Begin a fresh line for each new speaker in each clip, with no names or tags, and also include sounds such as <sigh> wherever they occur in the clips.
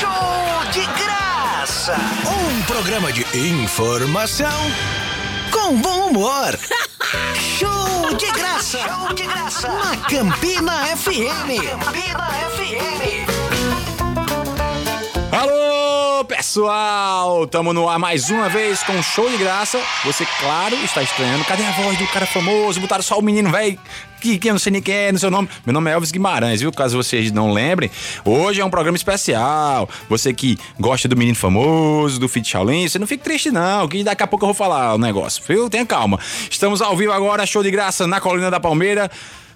Show de graça!
Um programa de informação com bom humor. <laughs> Show de graça!
Show de graça!
Na Campina FM.
Campina FM!
Pessoal! Tamo no ar mais uma vez com um show de graça. Você, claro, está estranhando. Cadê a voz do cara famoso? Botaram só o menino velho que, que eu não sei nem quem é, no seu nome. Meu nome é Elvis Guimarães, viu? Caso vocês não lembrem, hoje é um programa especial. Você que gosta do menino famoso, do Fit Shaolin, você não fique triste não, que daqui a pouco eu vou falar o negócio, viu? Tenha calma. Estamos ao vivo agora, show de graça na Colina da Palmeira.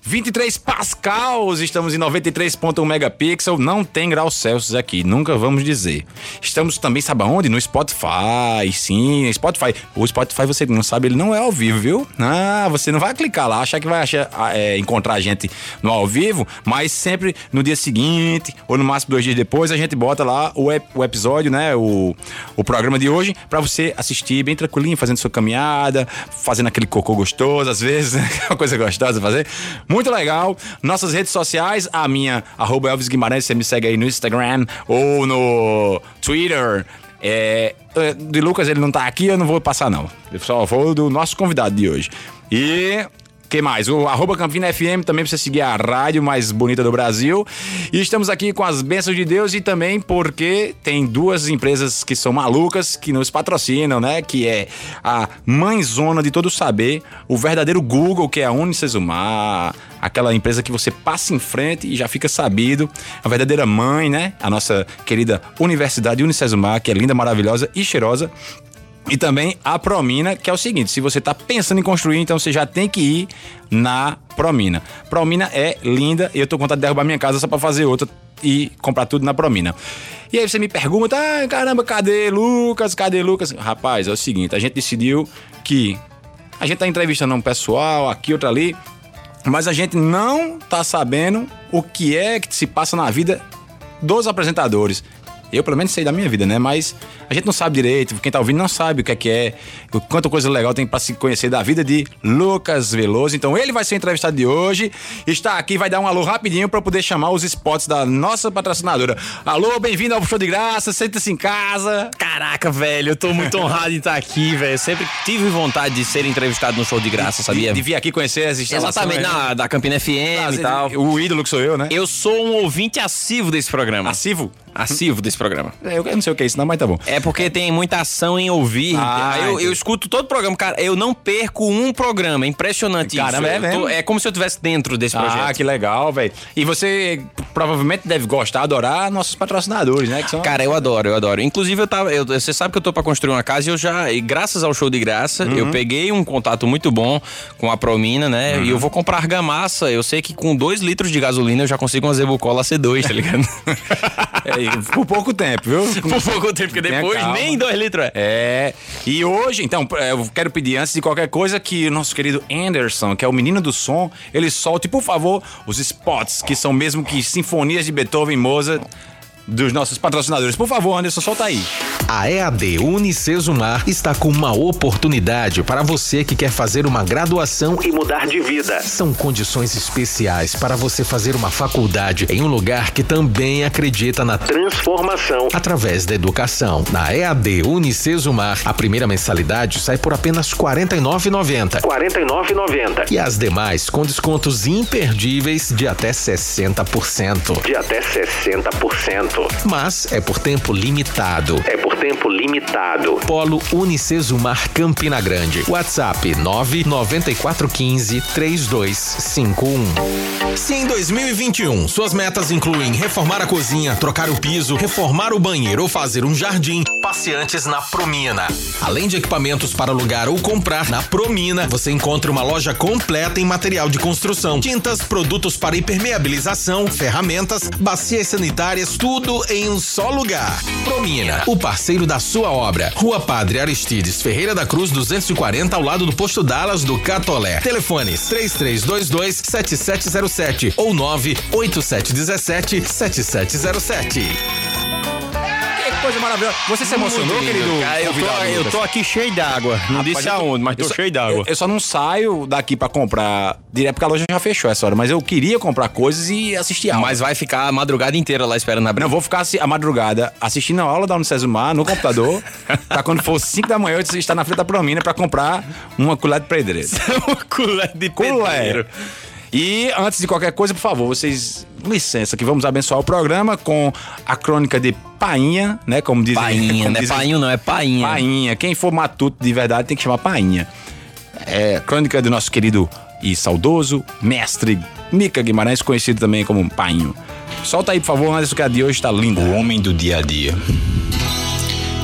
23 pascals, estamos em 93.1 megapixel, não tem graus Celsius aqui, nunca vamos dizer. Estamos também, sabe aonde? No Spotify, sim, Spotify. O Spotify, você não sabe, ele não é ao vivo, viu? Ah, você não vai clicar lá, achar que vai achar, é, encontrar a gente no ao vivo, mas sempre no dia seguinte, ou no máximo dois dias depois, a gente bota lá o, ep o episódio, né? O, o programa de hoje, para você assistir bem tranquilinho, fazendo sua caminhada, fazendo aquele cocô gostoso, às vezes, né? <laughs> uma coisa gostosa fazer. Muito legal. Nossas redes sociais, a minha, arroba Elvis Guimarães, você me segue aí no Instagram ou no Twitter. É, de Lucas, ele não tá aqui, eu não vou passar, não. Eu só vou do nosso convidado de hoje. E que mais? O arroba Campina FM também pra você seguir a rádio mais bonita do Brasil. E estamos aqui com as bênçãos de Deus e também porque tem duas empresas que são malucas que nos patrocinam, né? Que é a mãezona de todo saber, o verdadeiro Google, que é a Unicesumar, aquela empresa que você passa em frente e já fica sabido. A verdadeira mãe, né? A nossa querida Universidade Unicesumar, que é linda, maravilhosa e cheirosa. E também a Promina, que é o seguinte: se você está pensando em construir, então você já tem que ir na Promina. Promina é linda e eu tô com vontade de derrubar minha casa só para fazer outra e comprar tudo na Promina. E aí você me pergunta: ah, caramba, cadê Lucas? Cadê Lucas? Rapaz, é o seguinte: a gente decidiu que a gente tá entrevistando um pessoal aqui, outro ali, mas a gente não tá sabendo o que é que se passa na vida dos apresentadores. Eu, pelo menos, sei da minha vida, né? Mas a gente não sabe direito, quem tá ouvindo não sabe o que é que é, quanta coisa legal tem para se conhecer da vida de Lucas Veloso. Então ele vai ser entrevistado de hoje, está aqui, vai dar um alô rapidinho para poder chamar os spots da nossa patrocinadora. Alô, bem-vindo ao show de graça, senta-se em casa.
Caraca, velho, eu tô muito honrado em estar aqui, velho. Sempre tive vontade de ser entrevistado no show de graça, sabia?
De, de vir aqui conhecer as instalações.
Exatamente, na, da Campina FM e tal.
O ídolo que sou eu, né?
Eu sou um ouvinte assíduo desse programa.
Passivo?
Assivo desse programa.
É, eu não sei o que é isso, não, mas tá bom.
É porque tem muita ação em ouvir.
Ah,
eu, eu escuto todo o programa, cara. Eu não perco um programa. É impressionante
Caramba,
isso.
é
tô-
mesmo?
é como se eu estivesse dentro desse
Ah,
projeto.
que legal, velho. E você provavelmente deve gostar, adorar nossos patrocinadores, né? São
Cara, eu adoro, eu adoro. Inclusive, eu tava. eu- você sabe que eu tô pra construir uma casa e eu já. E graças ao show de graça,
Uhum.
eu peguei um contato muito bom com a Promina, né?
Uhum.
E eu vou comprar argamassa. Eu sei que com 2 litros de gasolina eu já consigo uma Zebucola C2, tá ligado? <laughs>
É, e <laughs> por pouco tempo, viu?
Por pouco tempo, porque depois nem 2 litros é.
É, e hoje, então, eu quero pedir antes de qualquer coisa que o nosso querido Anderson, que é o menino do som, ele solte, por favor, os spots, que são mesmo que sinfonias de Beethoven e Mozart dos nossos patrocinadores. Por favor, Anderson, solta aí.
A EAD Unicesumar está com uma oportunidade para você que quer fazer uma graduação e mudar de vida. São condições especiais para você fazer uma faculdade em um lugar que também acredita na transformação através da educação. Na EAD Unicesumar, a primeira mensalidade sai por apenas R$ 49,90. R$ 49,90. E as demais com descontos imperdíveis de até 60%. De até 60%. Mas é por tempo limitado. É tempo limitado. Polo Unicesumar Campina Grande. WhatsApp 99415 3251.
Se em 2021 suas metas incluem reformar a cozinha, trocar o piso, reformar o banheiro ou fazer um jardim, passe antes na Promina. Além de equipamentos para alugar ou comprar, na Promina você encontra uma loja completa em material de construção, tintas, produtos para impermeabilização, ferramentas, bacias sanitárias, tudo em um só lugar. Promina, o parceiro da sua obra. Rua Padre Aristides Ferreira da Cruz 240 ao lado do posto Dallas do Catolé. Telefones 3322 7707 ou 98717 7707.
Coisa maravilhosa. Você se emocionou,
lindo,
querido?
cara, eu, tô, eu tô aqui cheio d'água. Não
Rapaz,
disse aonde, mas tô
só-
cheio d'água.
Eu, eu só não saio daqui pra comprar direto porque a loja já fechou essa hora, mas eu queria comprar coisas e assistir aula.
Mas vai ficar a madrugada inteira lá esperando abrir.
Não, eu vou ficar a madrugada assistindo a aula da Unicesumar no computador, <laughs> pra quando for 5 da manhã eu estar na frente da Promina pra comprar uma colher de pedreiro. <laughs>
Colher de
Colher. E antes de qualquer coisa, por favor, vocês, licença, que vamos abençoar o programa com a crônica de Painha, né? Como dizem.
Painha, <laughs>
como
não é
dizem-
painho não, é painha.
Painha. Quem for matuto de verdade tem que chamar Painha. É crônica do nosso querido e saudoso mestre Mica Guimarães, conhecido também como Painho. Solta aí, por favor, Anderson, que a de hoje tá linda.
O homem do dia a dia.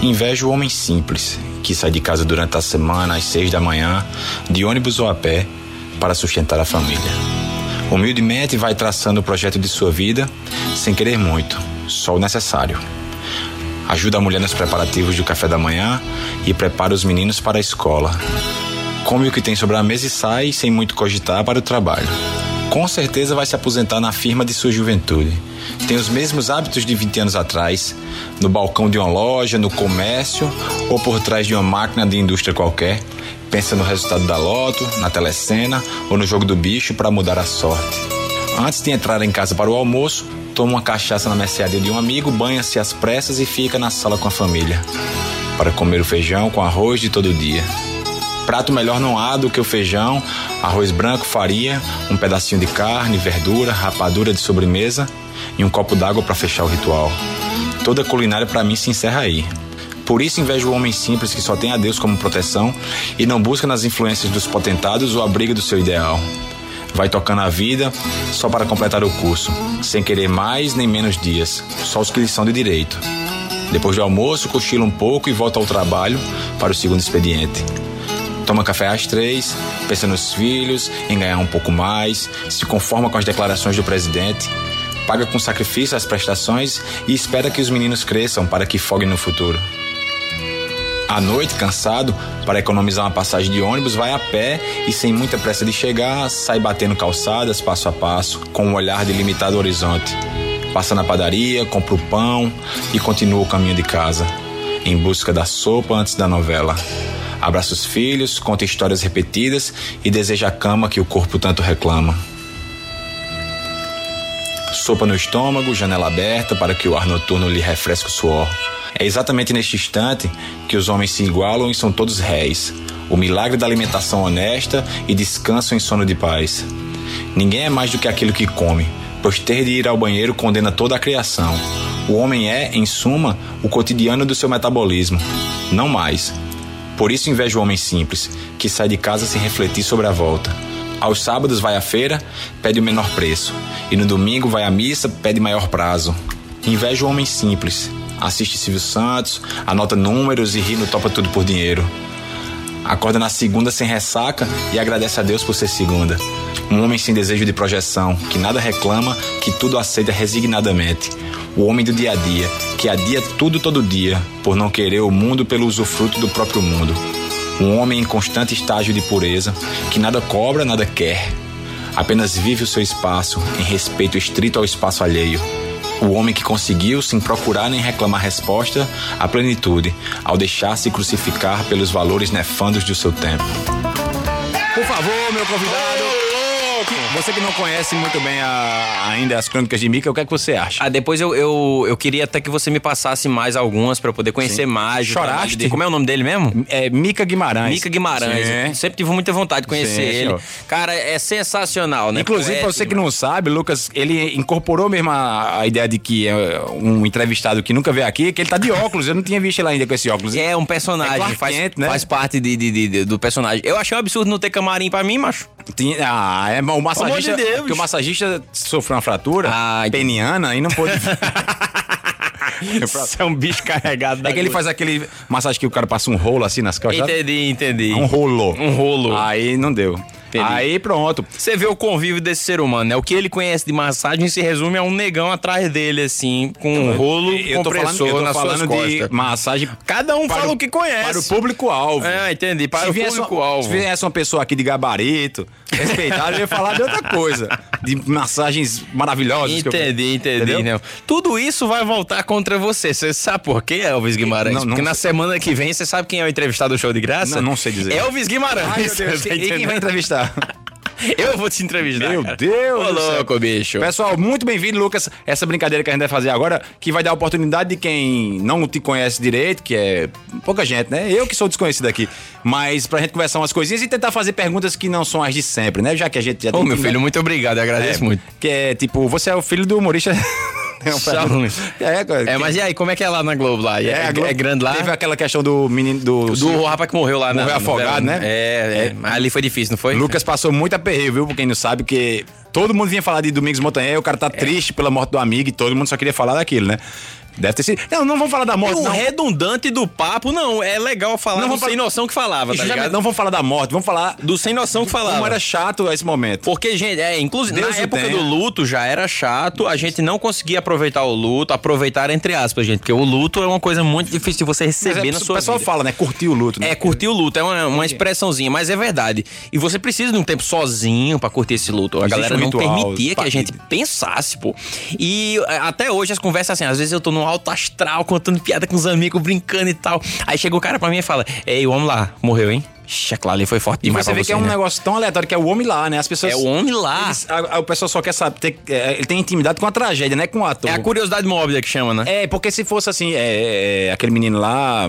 Invejo o homem simples, que sai de casa durante a semana às seis da manhã, de ônibus ou a pé, para sustentar a família. Humildemente vai traçando o projeto de sua vida, sem querer muito, só o necessário. Ajuda a mulher nos preparativos do café da manhã e prepara os meninos para a escola. Come o que tem sobre a mesa e sai, sem muito cogitar, para o trabalho. Com certeza vai se aposentar na firma de sua juventude. Tem os mesmos hábitos de 20 anos atrás, no balcão de uma loja, no comércio ou por trás de uma máquina de indústria qualquer. Pensa no resultado da loto, na telecena ou no jogo do bicho para mudar a sorte. Antes de entrar em casa para o almoço, toma uma cachaça na mercearia de um amigo, banha-se às pressas e fica na sala com a família. Para comer o feijão com arroz de todo dia. Prato melhor não há do que o feijão, arroz branco, farinha, um pedacinho de carne, verdura, rapadura de sobremesa e um copo d'água para fechar o ritual. Toda culinária para mim se encerra aí. Por isso invejo o homem simples que só tem a Deus como proteção e não busca nas influências dos potentados o abrigo do seu ideal. Vai tocando a vida só para completar o curso, sem querer mais nem menos dias, só os que lhe são de direito. Depois do almoço, cochila um pouco e volta ao trabalho para o segundo expediente. Toma café às três, pensa nos filhos, em ganhar um pouco mais, se conforma com as declarações do presidente, paga com sacrifício as prestações e espera que os meninos cresçam para que foguem no futuro. À noite, cansado, para economizar uma passagem de ônibus, vai a pé e, sem muita pressa de chegar, sai batendo calçadas passo a passo, com um olhar de limitado horizonte. Passa na padaria, compra o pão e continua o caminho de casa, em busca da sopa antes da novela. Abraça os filhos, conta histórias repetidas e deseja a cama que o corpo tanto reclama. Sopa no estômago, janela aberta para que o ar noturno lhe refresque o suor. É exatamente neste instante que os homens se igualam e são todos réis. O milagre da alimentação honesta e descanso em sono de paz. Ninguém é mais do que aquilo que come, pois ter de ir ao banheiro condena toda a criação. O homem é, em suma, o cotidiano do seu metabolismo. Não mais. Por isso invejo o homem simples, que sai de casa sem refletir sobre a volta. Aos sábados vai à feira, pede o menor preço. E no domingo vai à missa, pede maior prazo. Invejo o homem simples. Assiste Silvio Santos, anota números e ri no Topa Tudo por Dinheiro. Acorda na segunda sem ressaca e agradece a Deus por ser segunda. Um homem sem desejo de projeção, que nada reclama, que tudo aceita resignadamente. O homem do dia a dia, que adia tudo todo dia, por não querer o mundo pelo usufruto do próprio mundo. Um homem em constante estágio de pureza, que nada cobra, nada quer. Apenas vive o seu espaço, em respeito estrito ao espaço alheio. O homem que conseguiu, sem procurar nem reclamar resposta, a plenitude, ao deixar-se crucificar pelos valores nefandos do seu tempo.
Por favor, meu convidado. Você que não conhece muito bem a- ainda as crônicas de Mica, o que é que você acha?
Ah, depois eu, eu, eu queria até que você me passasse mais algumas pra eu poder conhecer mais. o
Choraste?
dele. Como é o nome dele mesmo?
É Mica Guimarães.
Mica Guimarães.
Sim.
Sempre tive muita vontade de conhecer
Sim,
ele.
senhor.
Cara, é sensacional, né?
Inclusive, pra
Poético
você que não sabe, Lucas, ele incorporou mesmo a, a ideia de que é um entrevistado que nunca veio aqui, que ele tá de óculos. Eu não tinha visto ele ainda com esse óculos.
É um
É
personagem,
Clark
faz,
né?
faz parte de, de- de- de- do personagem. Eu achei um absurdo não ter camarim pra mim, macho.
Tinha- ah, é, o massagista.
Pelo amor de Deus.
Porque o massagista sofreu uma fratura
Ah, entendi.
peniana e não pôde. <laughs>
Isso é um bicho carregado da
é que ele faz aquele massagem que o cara passa um rolo assim nas costas.
Entendi, entendi.
Um rolo.
Um rolo.
Aí não deu. Aí pronto.
Você vê o convívio desse ser humano, né? O que ele conhece de massagem se resume a um negão atrás dele, assim, com um rolo
Eu tô falando,
compressor
eu tô
nas
falando de
costas.
massagem.
Cada um fala o que conhece.
Para o público-alvo.
É, entendi. Para
se
o público-alvo.
se viesse uma pessoa aqui de gabarito, respeitada, eu ia falar de outra coisa.
de massagens maravilhosas. que eu-
Entendi, entendi.
Entendeu?
Não. Tudo isso vai voltar contra você. Você sabe por quê, Elvis Guimarães?
Não, não
Porque na
sei.
semana que vem, você sabe quem é o entrevistado do show de graça?
Não, não sei dizer.
Elvis Guimarães.
Ai, Deus, <laughs> e quem vai entrevistar?
Eu vou te entrevistar.
Meu
cara.
Deus
Ô, louco, bicho.
Pessoal, muito bem-vindo, Lucas. Essa brincadeira que a gente vai fazer agora, que vai dar a oportunidade de quem não te conhece direito, que é pouca gente, né? Eu que sou desconhecido aqui. Mas pra gente conversar umas coisinhas e tentar fazer perguntas que não são as de sempre, né? Já que a gente já
Ô,
tem
meu
que-
filho, muito obrigado. Eu agradeço muito.
Que é tipo, você é o filho do humorista. <laughs>
Shaolin.
é, cara.
É, mas e aí, como é que é lá na Globo lá? É,
a Globo-
é grande lá?
Teve aquela questão do menino do.
Do rapaz que morreu lá na
Morreu
no
afogado, né?
É, é. Ali foi difícil, não foi?
Lucas passou muito aperreio, viu? Por quem não sabe, porque todo mundo vinha falar de Domingos Montanhé, o cara
É.
tá triste pela morte do amigo e todo mundo só queria falar daquilo, né? Deve ter sido. Não, não vamos falar da
E
morte,
o
não.
redundante do papo, não, é legal falar
Não
do sem
falar-
noção que falava, tá ligado?
não vamos falar da morte, vamos falar
Do sem noção que falava.
como era chato esse momento.
Porque, gente, é, inclusive,
Deus
na
o
época
tenha.
do luto já era chato, a gente não conseguia aproveitar o luto, aproveitar entre aspas, gente, porque o luto é uma coisa muito difícil de você
Mas
receber
é,
na
o
sua
pessoal
vida.
fala, né? Curtir o luto. Né?
É, curtir o luto, é uma, uma expressãozinha, mas é verdade. E você precisa de um tempo sozinho pra curtir esse luto. A
Existe
galera
um
não permitia que a gente pensasse, pô. E é, até hoje as conversas assim, às vezes eu tô alto astral, contando piada com os amigos, brincando e tal. Aí chega o cara pra mim e fala: Ei, o homem lá, morreu, hein? Ixi, aquilo ali foi forte
E
demais
você
pra
vê que é um
né?
negócio tão aleatório que é o homem lá, né? As pessoas.
É o homem lá.
Eles- a- a- o pessoal só quer saber. ter- é, ele tem intimidade com a tragédia, né? Com o ator.
É a curiosidade mórbida que chama, né?
É, porque se fosse assim, é, é, aquele menino lá.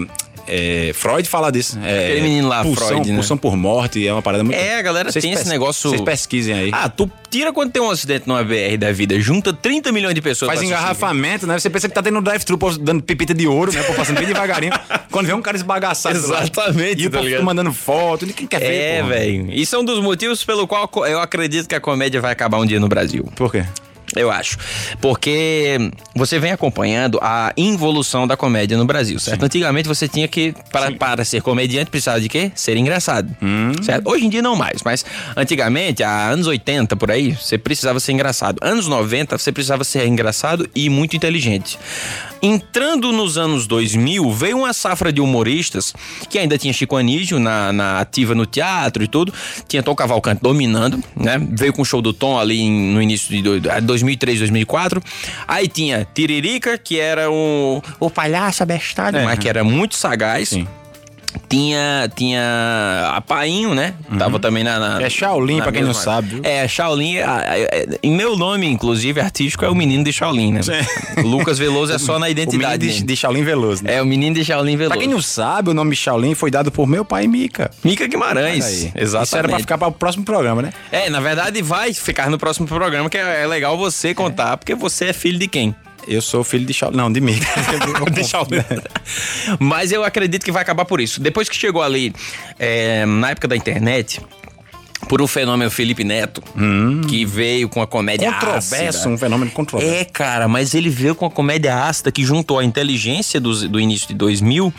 É, Freud fala disso. É,
Aquele menino lá,
pulsão,
Freud, né?
Pulsão por morte, é uma parada muito.
É, a galera
Vocês
tem esse negócio.
Vocês pesquisem aí.
Ah, tu tira quando tem um acidente numa BR da vida, junta 30 milhões de pessoas.
Faz engarrafamento, né? Você pensa que tá tendo um drive-thru dando pipita de ouro, né? Pô, passando bem devagarinho. <laughs> Quando vê um cara esbagaçado.
Exatamente,
E o
tá
povo mandando foto. Ninguém quer ver.
É, velho. Isso é um dos motivos pelo qual eu acredito que a comédia vai acabar um dia no Brasil.
Por quê?
Eu acho. Porque você vem acompanhando a involução da comédia no Brasil, certo? Antigamente você tinha que, para, para ser comediante, precisava de quê? Ser engraçado. Certo? Hoje em dia não mais, mas antigamente, há anos 80 por aí, você precisava ser engraçado. Anos 90, você precisava ser engraçado e muito inteligente. Entrando nos anos 2000, veio uma safra de humoristas que ainda tinha Chico Anísio na, na ativa no teatro e tudo. Tinha Tom Cavalcante dominando, né? Veio com o show do Tom ali em- no início de do- ah, 2003, 2004. Aí tinha Tiririca, que era o, o palhaço abestado, mas que era muito sagaz.
Sim.
Tinha, tinha a Painho, né? Tava também na, na-
É Shaolin,
na
pra quem não sabe, viu?
É, Shaolin. ah, ah, é, Em meu nome, inclusive, artístico, é o menino de Shaolin, né? Lucas Veloso é só na <laughs>
O
identidade.
menino de, de Shaolin Veloso, né?
É o menino de Shaolin Veloso.
Pra quem não sabe, o nome Shaolin foi dado por meu pai Mica.
Mica Guimarães.
Aí.
Exatamente.
Isso era pra ficar para o próximo programa, né?
É, na verdade vai ficar no próximo programa, que é é legal você contar, porque você é filho de quem?
Eu sou filho de Shaolin. Não, de Mica. <laughs> de Shaolin.
Mas eu acredito que vai acabar por isso. Depois que chegou ali, é, na época da internet, por um fenômeno Felipe Neto, que veio com a comédia
Controverso,
ácida.
um fenômeno controverso.
É, cara, mas ele veio com a comédia ácida que juntou a inteligência dos- do, início de 2000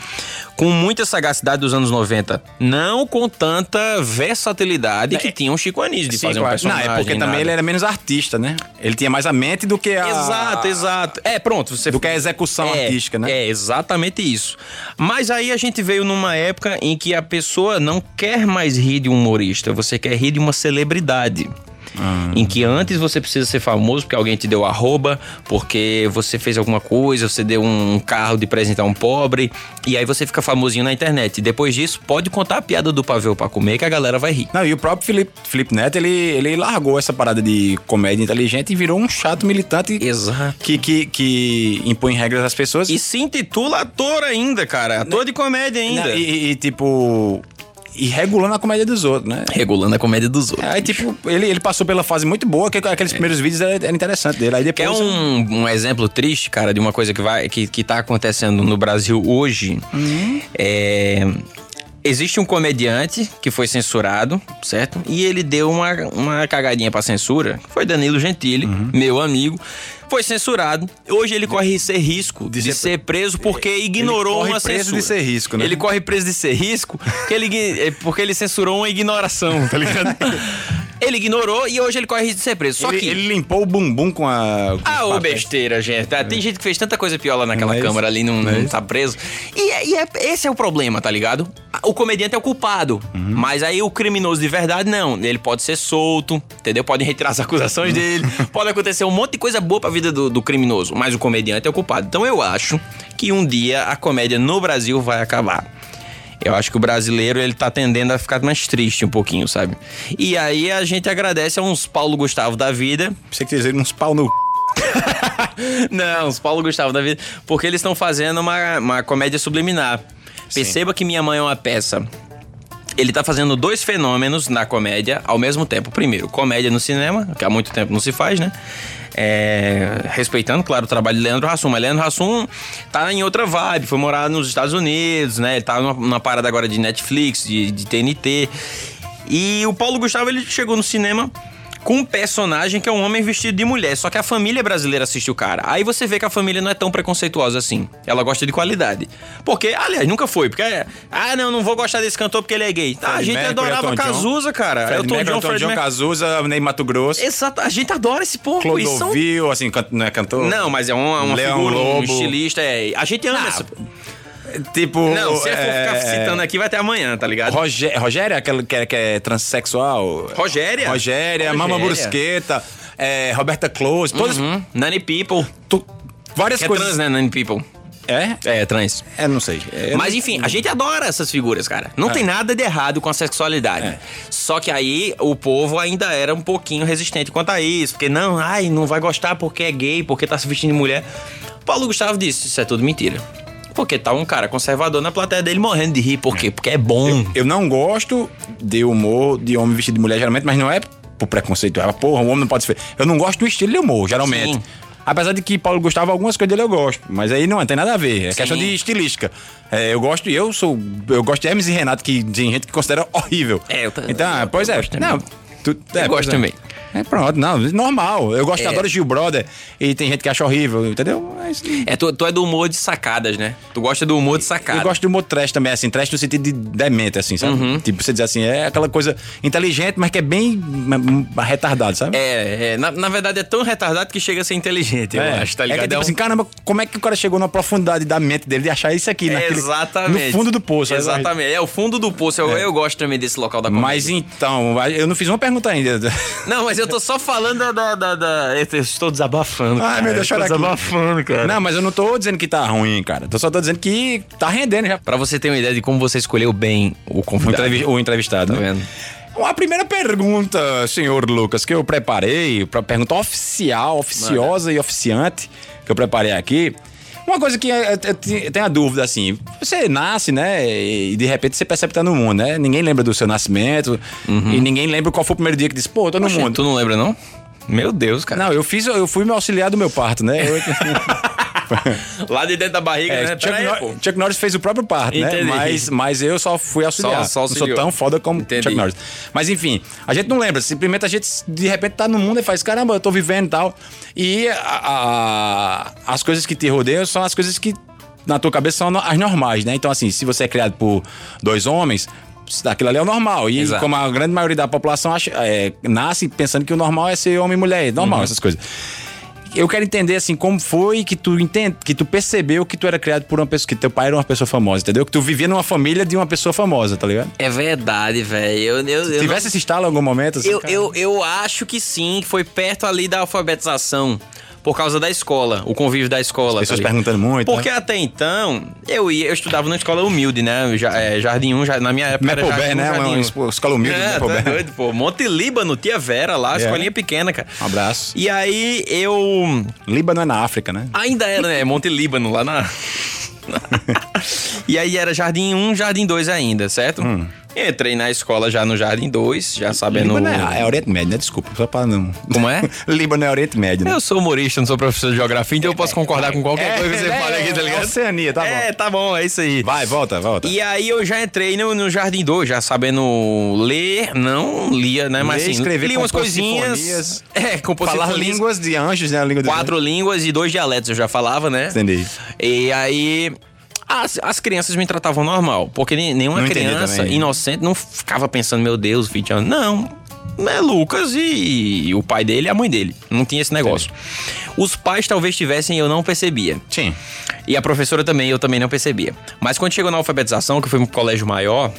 com muita sagacidade dos anos 90. Não com tanta versatilidade que tinha um Chico Anísio de
É. Sim,
fazer um
claro.
personagem.
Não, é porque também
nada.
ele era menos artista, né? Ele tinha mais a mente do que a.
Exato, exato. É, pronto. Você
Do que a execução
é,
artística, né?
É, exatamente isso. Mas aí a gente veio numa época em que a pessoa não quer mais rir de um humorista, você quer rir de uma celebridade.
Ah.
Em que antes você precisa ser famoso porque alguém te deu arroba, porque você fez alguma coisa, você deu um carro de presente a um pobre, e aí você fica famosinho na internet. E depois disso, pode contar a piada do pavê pra comer que a galera vai rir.
Não, e o próprio Felipe, Felipe Neto, ele, ele largou essa parada de comédia inteligente e virou um chato militante
Exato.
que, que, que impõe regras às pessoas.
E se intitula ator ainda, cara. Ator de comédia ainda.
E, e- e, tipo. E regulando a comédia dos outros, né?
Regulando a comédia dos outros.
Aí, tipo, ele, ele passou pela fase muito boa, que aqueles primeiros vídeos era, era interessante dele. Aí depois.
Quer um, um exemplo triste, cara, de uma coisa que vai que, que tá acontecendo no Brasil hoje? É, existe um comediante que foi censurado, certo? E ele deu uma, uma cagadinha pra censura. Foi Danilo Gentili, meu amigo. Foi censurado. Hoje ele corre esse risco de,
ser-
ser, preso porque ignorou
corre
uma
preso
censura.
de ser risco, né?
Ele corre preso de ser risco porque ele, <laughs> porque ele censurou uma ignoração, tá ligado? <laughs> ele ignorou e hoje ele corre risco de ser preso. Só
ele,
que
ele limpou o bumbum com a. com
ah, ô besteira, gente. Ah, Tem gente que fez tanta coisa pior lá naquela
é isso?
câmara ali, não,
é
não tá preso. E, é- e é- esse é o problema, tá ligado? o comediante é o culpado. Mas aí o criminoso de verdade, não. Ele pode ser solto, entendeu? Podem retirar as acusações dele. Pode acontecer um monte de coisa boa pra vida do, do criminoso. Mas o comediante é o culpado. Então eu acho que um dia a comédia no Brasil vai acabar. Eu acho que o brasileiro ele tá tendendo a ficar mais triste um pouquinho, sabe? E aí a gente agradece a uns Paulo Gustavo da vida.
Você que dizer uns pau no. <laughs>
Não, os Paulo Gustavo da vida. Porque eles estão fazendo uma, uma comédia subliminar. Perceba que Minha Mãe é uma peça. Ele tá fazendo dois fenômenos na comédia ao mesmo tempo. Primeiro, comédia no cinema, que há muito tempo não se faz, né? É, respeitando, claro, o trabalho de Leandro Hassum. Mas Leandro Hassum tá em outra vibe, foi morar nos Estados Unidos, né? Ele tá numa, numa parada agora de Netflix, de, de TNT. E o Paulo Gustavo, ele chegou no cinema com um personagem que é um homem vestido de mulher. Só que a família brasileira assiste o cara. Aí você vê que a família não é tão preconceituosa assim. Ela gosta de qualidade. Porque, aliás, nunca foi. Porque, ah, não, não vou gostar desse cantor porque ele é gay. Tá, a gente
Mercury,
adorava
Elton John.
Cazuza, cara.
Fred
Elton
Mercury,
John,
Elton
Fred
John,
Mercury.
Cazuza, Ney Mato Grosso.
Exato, a gente adora esse povo. e são...
Clodovil, assim, não é cantor?
Não, mas é uma, uma
Leão
figura, um
Lobo.
estilista. É... A gente ama
Ah,
essa...
Tipo.
Não, se eu for
é,
ficar citando aqui, vai até amanhã, tá ligado?
Rogé- Rogéria, aquela que é, que é transexual.
Rogéria.
Rogéria, Mama
Rogéria.
Brusqueta, é, Roberta Close, todas.
Uhum. Nani People.
tu- várias
Que é
coisas.
trans, né, Nani People?
É?
É, trans.
É, não sei. É,
Mas enfim, a gente adora essas figuras, cara. Não tem nada de errado com a sexualidade.
É.
Só que aí o povo ainda era um pouquinho resistente quanto a isso. Porque não, ai, não vai gostar porque é gay, porque tá se vestindo de mulher. Paulo Gustavo disse: Isso é tudo mentira. Porque tá um cara conservador na plateia dele morrendo de rir. Por quê? Porque é bom.
Eu não gosto de humor de homem vestido de mulher, geralmente, mas não é por preconceito. Ah, porra, o homem não pode ser. Eu não gosto do estilo de humor, geralmente.
Sim.
Apesar de que Paulo Gustavo, algumas coisas dele eu gosto. Mas aí não tem nada a ver. É
Sim.
questão de estilística. É, eu gosto, eu sou. Eu gosto de Hermes e Renato, que tem gente que considera horrível.
É, eu ta-
Então,
eu-
pois
eu
é.
gosto também.
Não, tu, é,
Eu gosto
é.
também.
É pronto, não, normal. Eu gosto,
É.
adoro Gil Brother. E tem gente que acha horrível, entendeu? Mas,
É, tu, tu é do humor de sacadas, né? Tu gosta do humor de
Eu
sacadas.
gosto do humor trash também, assim, trash no sentido de demente, assim, sabe?
Uhum.
Tipo, você dizer assim, é aquela coisa inteligente, mas que é bem hum, retardado, sabe?
É, é na, na verdade é tão retardado que chega a ser inteligente, eu acho, tá
É
ligado?
que, tipo
É
assim, caramba, como é que o cara chegou na profundidade da mente dele de achar isso aqui, né?
Exatamente.
No fundo do poço.
Exatamente. É o fundo do poço. Eu, eu gosto também desse local da comédia.
Mas então, eu não fiz uma pergunta ainda.
Não, mas eu tô só falando da. da, da, da- Eu estou desabafando.
Ai,
cara.
meu Deus,
Eu
chora
tô
aqui.
desabafando, cara.
Não, mas eu não tô dizendo que tá ruim, cara. Eu só tô dizendo que tá rendendo já.
Pra você ter uma ideia de como você escolheu bem o convidado.
o entrevistado.
Tá
né?
vendo?
A primeira pergunta, senhor Lucas, que eu preparei, pra pergunta oficial, oficiosa e oficiante, que eu preparei aqui. Uma coisa que eu, eu- eu tenho a dúvida, assim, você nasce, né, e de repente você percebe que tá no mundo, né? Ninguém lembra do seu nascimento e ninguém lembra qual foi o primeiro dia que disse, pô, eu tô no
Oxe,
mundo.
Tu não lembra, não? Meu Deus, cara.
Não, eu fiz, eu fui me auxiliar do meu parto, né? Eu- <laughs>
Lá de dentro da barriga,
É,
né?
Chuck,
aí,
Nor-
pô.
Chuck Norris fez o próprio parto, né? Mas, mas eu só fui auxiliar.
Só- só
não sou tão foda como
Entendi.
Chuck Norris. Mas enfim, a gente não lembra. Simplesmente a gente, de repente, tá no mundo e faz, caramba, eu tô vivendo e tal. E a- a- as coisas que te rodeiam são as coisas que na tua cabeça são as normais, né? Então, assim, se você é criado por dois homens, aquilo ali é o normal. E
Exato.
como a grande maioria da população acha- é, nasce pensando que o normal é ser homem e mulher. É normal essas coisas. Eu quero entender assim como foi que tu entende, que tu percebeu que tu era criado por uma pessoa, que teu pai era uma pessoa famosa, entendeu? Que tu vivia numa família de uma pessoa famosa, tá ligado?
É verdade, velho. Eu, eu, eu,
Tivesse esse estalo em algum momento, assim,
eu,
cara?
eu, eu acho que sim, foi perto ali da alfabetização. Por causa da escola, o convívio da escola.
Pessoas
tá
perguntando muito.
Porque
né?
até então, eu ia, eu estudava numa escola humilde, né? Já, é, Jardim 1, já, na minha época. era
Bear,
Jardim 1,
né?
Jardim
Uma
1.
esco- escola humilde,
É,
Maple
tá doido, pô. Monte Líbano, tia Vera lá,
É.
escolinha pequena, cara.
Um abraço.
E aí eu.
Líbano é na África, né?
Ainda era, né? Monte Líbano, lá na. <laughs> <laughs> e aí era Jardim 1, Jardim 2 ainda, certo?
Hum.
Entrei na escola já no Jardim 2, já sabendo.
Líbano é, é Oriente Médio, né? Desculpa, só pra não...
Como é? <laughs>
Líbano é Oriente Médio, né?
Eu sou humorista, não sou professor de geografia, então eu posso concordar com qualquer coisa que você
é,
fale aqui, tá ligado?
Oceania, tá bom.
É, tá bom, é isso aí.
Vai, volta, volta.
E aí eu já entrei no, no Jardim 2, já sabendo ler, não lia, né? Mas
Ler,
assim,
escrever,
li umas coisinhas.
sinfonias, <laughs>
É, compor
Falar línguas de anjos, né? A língua
Quatro línguas e dois dialetos eu já falava, né?
Entendi.
E aí. As, as crianças me tratavam normal, porque nenhuma
Não
criança inocente não ficava pensando, meu Deus, 20 anos. Não. né, Lucas e, e o pai dele e a mãe dele. Não tinha esse negócio. Os pais talvez tivessem, eu não percebia.
Sim.
E a professora também, eu também não percebia. Mas quando chegou na alfabetização, que eu fui pro colégio maior,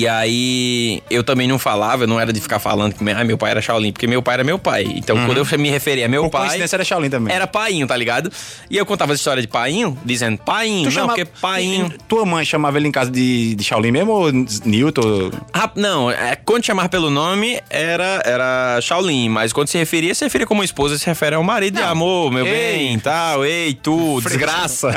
e aí eu também não falava, eu não era de ficar falando que ah, meu pai era Shaolin, porque meu pai era meu pai. Então quando eu me referia a meu
Por
pai.
coincidência era Shaolin também.
Era painho, tá ligado? E eu contava a história de painho, dizendo painho, não,
chama-
porque painho.
Tua mãe chamava ele em casa de, de Shaolin mesmo ou Newton?
Ah, não, é, quando chamar pelo nome era, era Shaolin, mas quando se referia, se referia como esposa, se refere ao marido,
Não.
amor, meu
Ei.
bem, tal, ei, tu, <laughs> desgraça.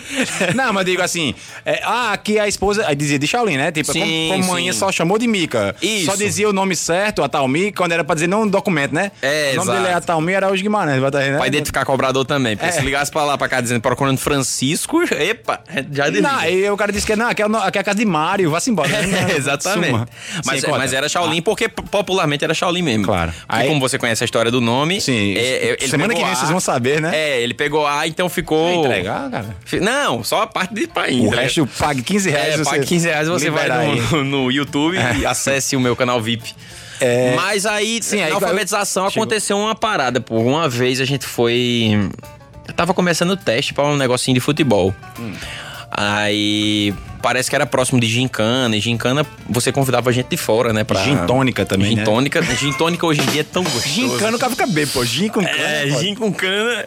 <laughs>
não, mas digo assim, é, ah, aqui a esposa, aí dizia de Shaolin, né? Tipo,
Sim,
como,
sim.
só chamou de Mica.
Isso.
Só dizia o nome certo, a tal Mica, quando era pra dizer não um documento, né?
É,
O nome
exato.
dele é a tal Mica, era os Guimarães, aí, né?
Pra identificar cobrador também, porque
É.
se ligasse pra lá, pra cá, dizendo, procurando Francisco, epa, já desliga.
Não, aí o cara disse que não, aqui é, no- aqui é a casa de Mário, vá-se embora. <laughs>
É, exatamente.
Suma.
Mas,
Sim, conta.
mas era Shaolin porque p- popularmente era Shaolin mesmo.
Claro. Aí-
como você conhece a história do nome.
Sim.
é, é,
Semana que vem
A.
vocês vão saber, né?
É, ele pegou A, então ficou.
Entregar, cara.
Não, só a parte de pai.
O resto pague 15 reais.
É, pague 15 reais você vai.
É.
no, <laughs> no YouTube e acesse o meu canal VIP. Mas aí,
Sim, aí
na alfabetização
chegou.
aconteceu uma parada, pô. Uma vez a gente foi. Eu tava começando o teste pra um negocinho de futebol.
Hum.
Aí parece que era próximo de gincana. E gincana você convidava gente de fora, né? Pra...
Gin tônica também,
Gin
né?
tônica. Gin tônica hoje em dia é tão gostoso.
Gincano o cara fica bem, pô. Gin com cana.
É,
pô.
gin com cana.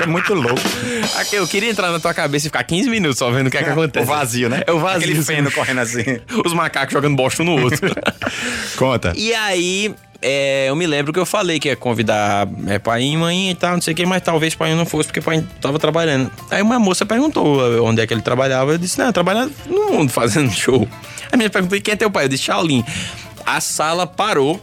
É muito louco.
Eu queria entrar na tua cabeça e ficar 15 minutos só vendo o que é que acontece.
O vazio, né?
É o vazio.
Aquele feno correndo assim.
Os macacos jogando bosta um no outro.
Conta.
e aí, é, eu me lembro que eu falei que ia convidar é, pai e mãe e tal, não sei o que, mas talvez pai não fosse, porque pai tava trabalhando. Aí uma moça perguntou onde é que ele trabalhava. Eu disse, não, trabalhando no mundo <laughs> fazendo show. A menina perguntou, quem é teu pai? Eu disse, Shaolin. A sala parou.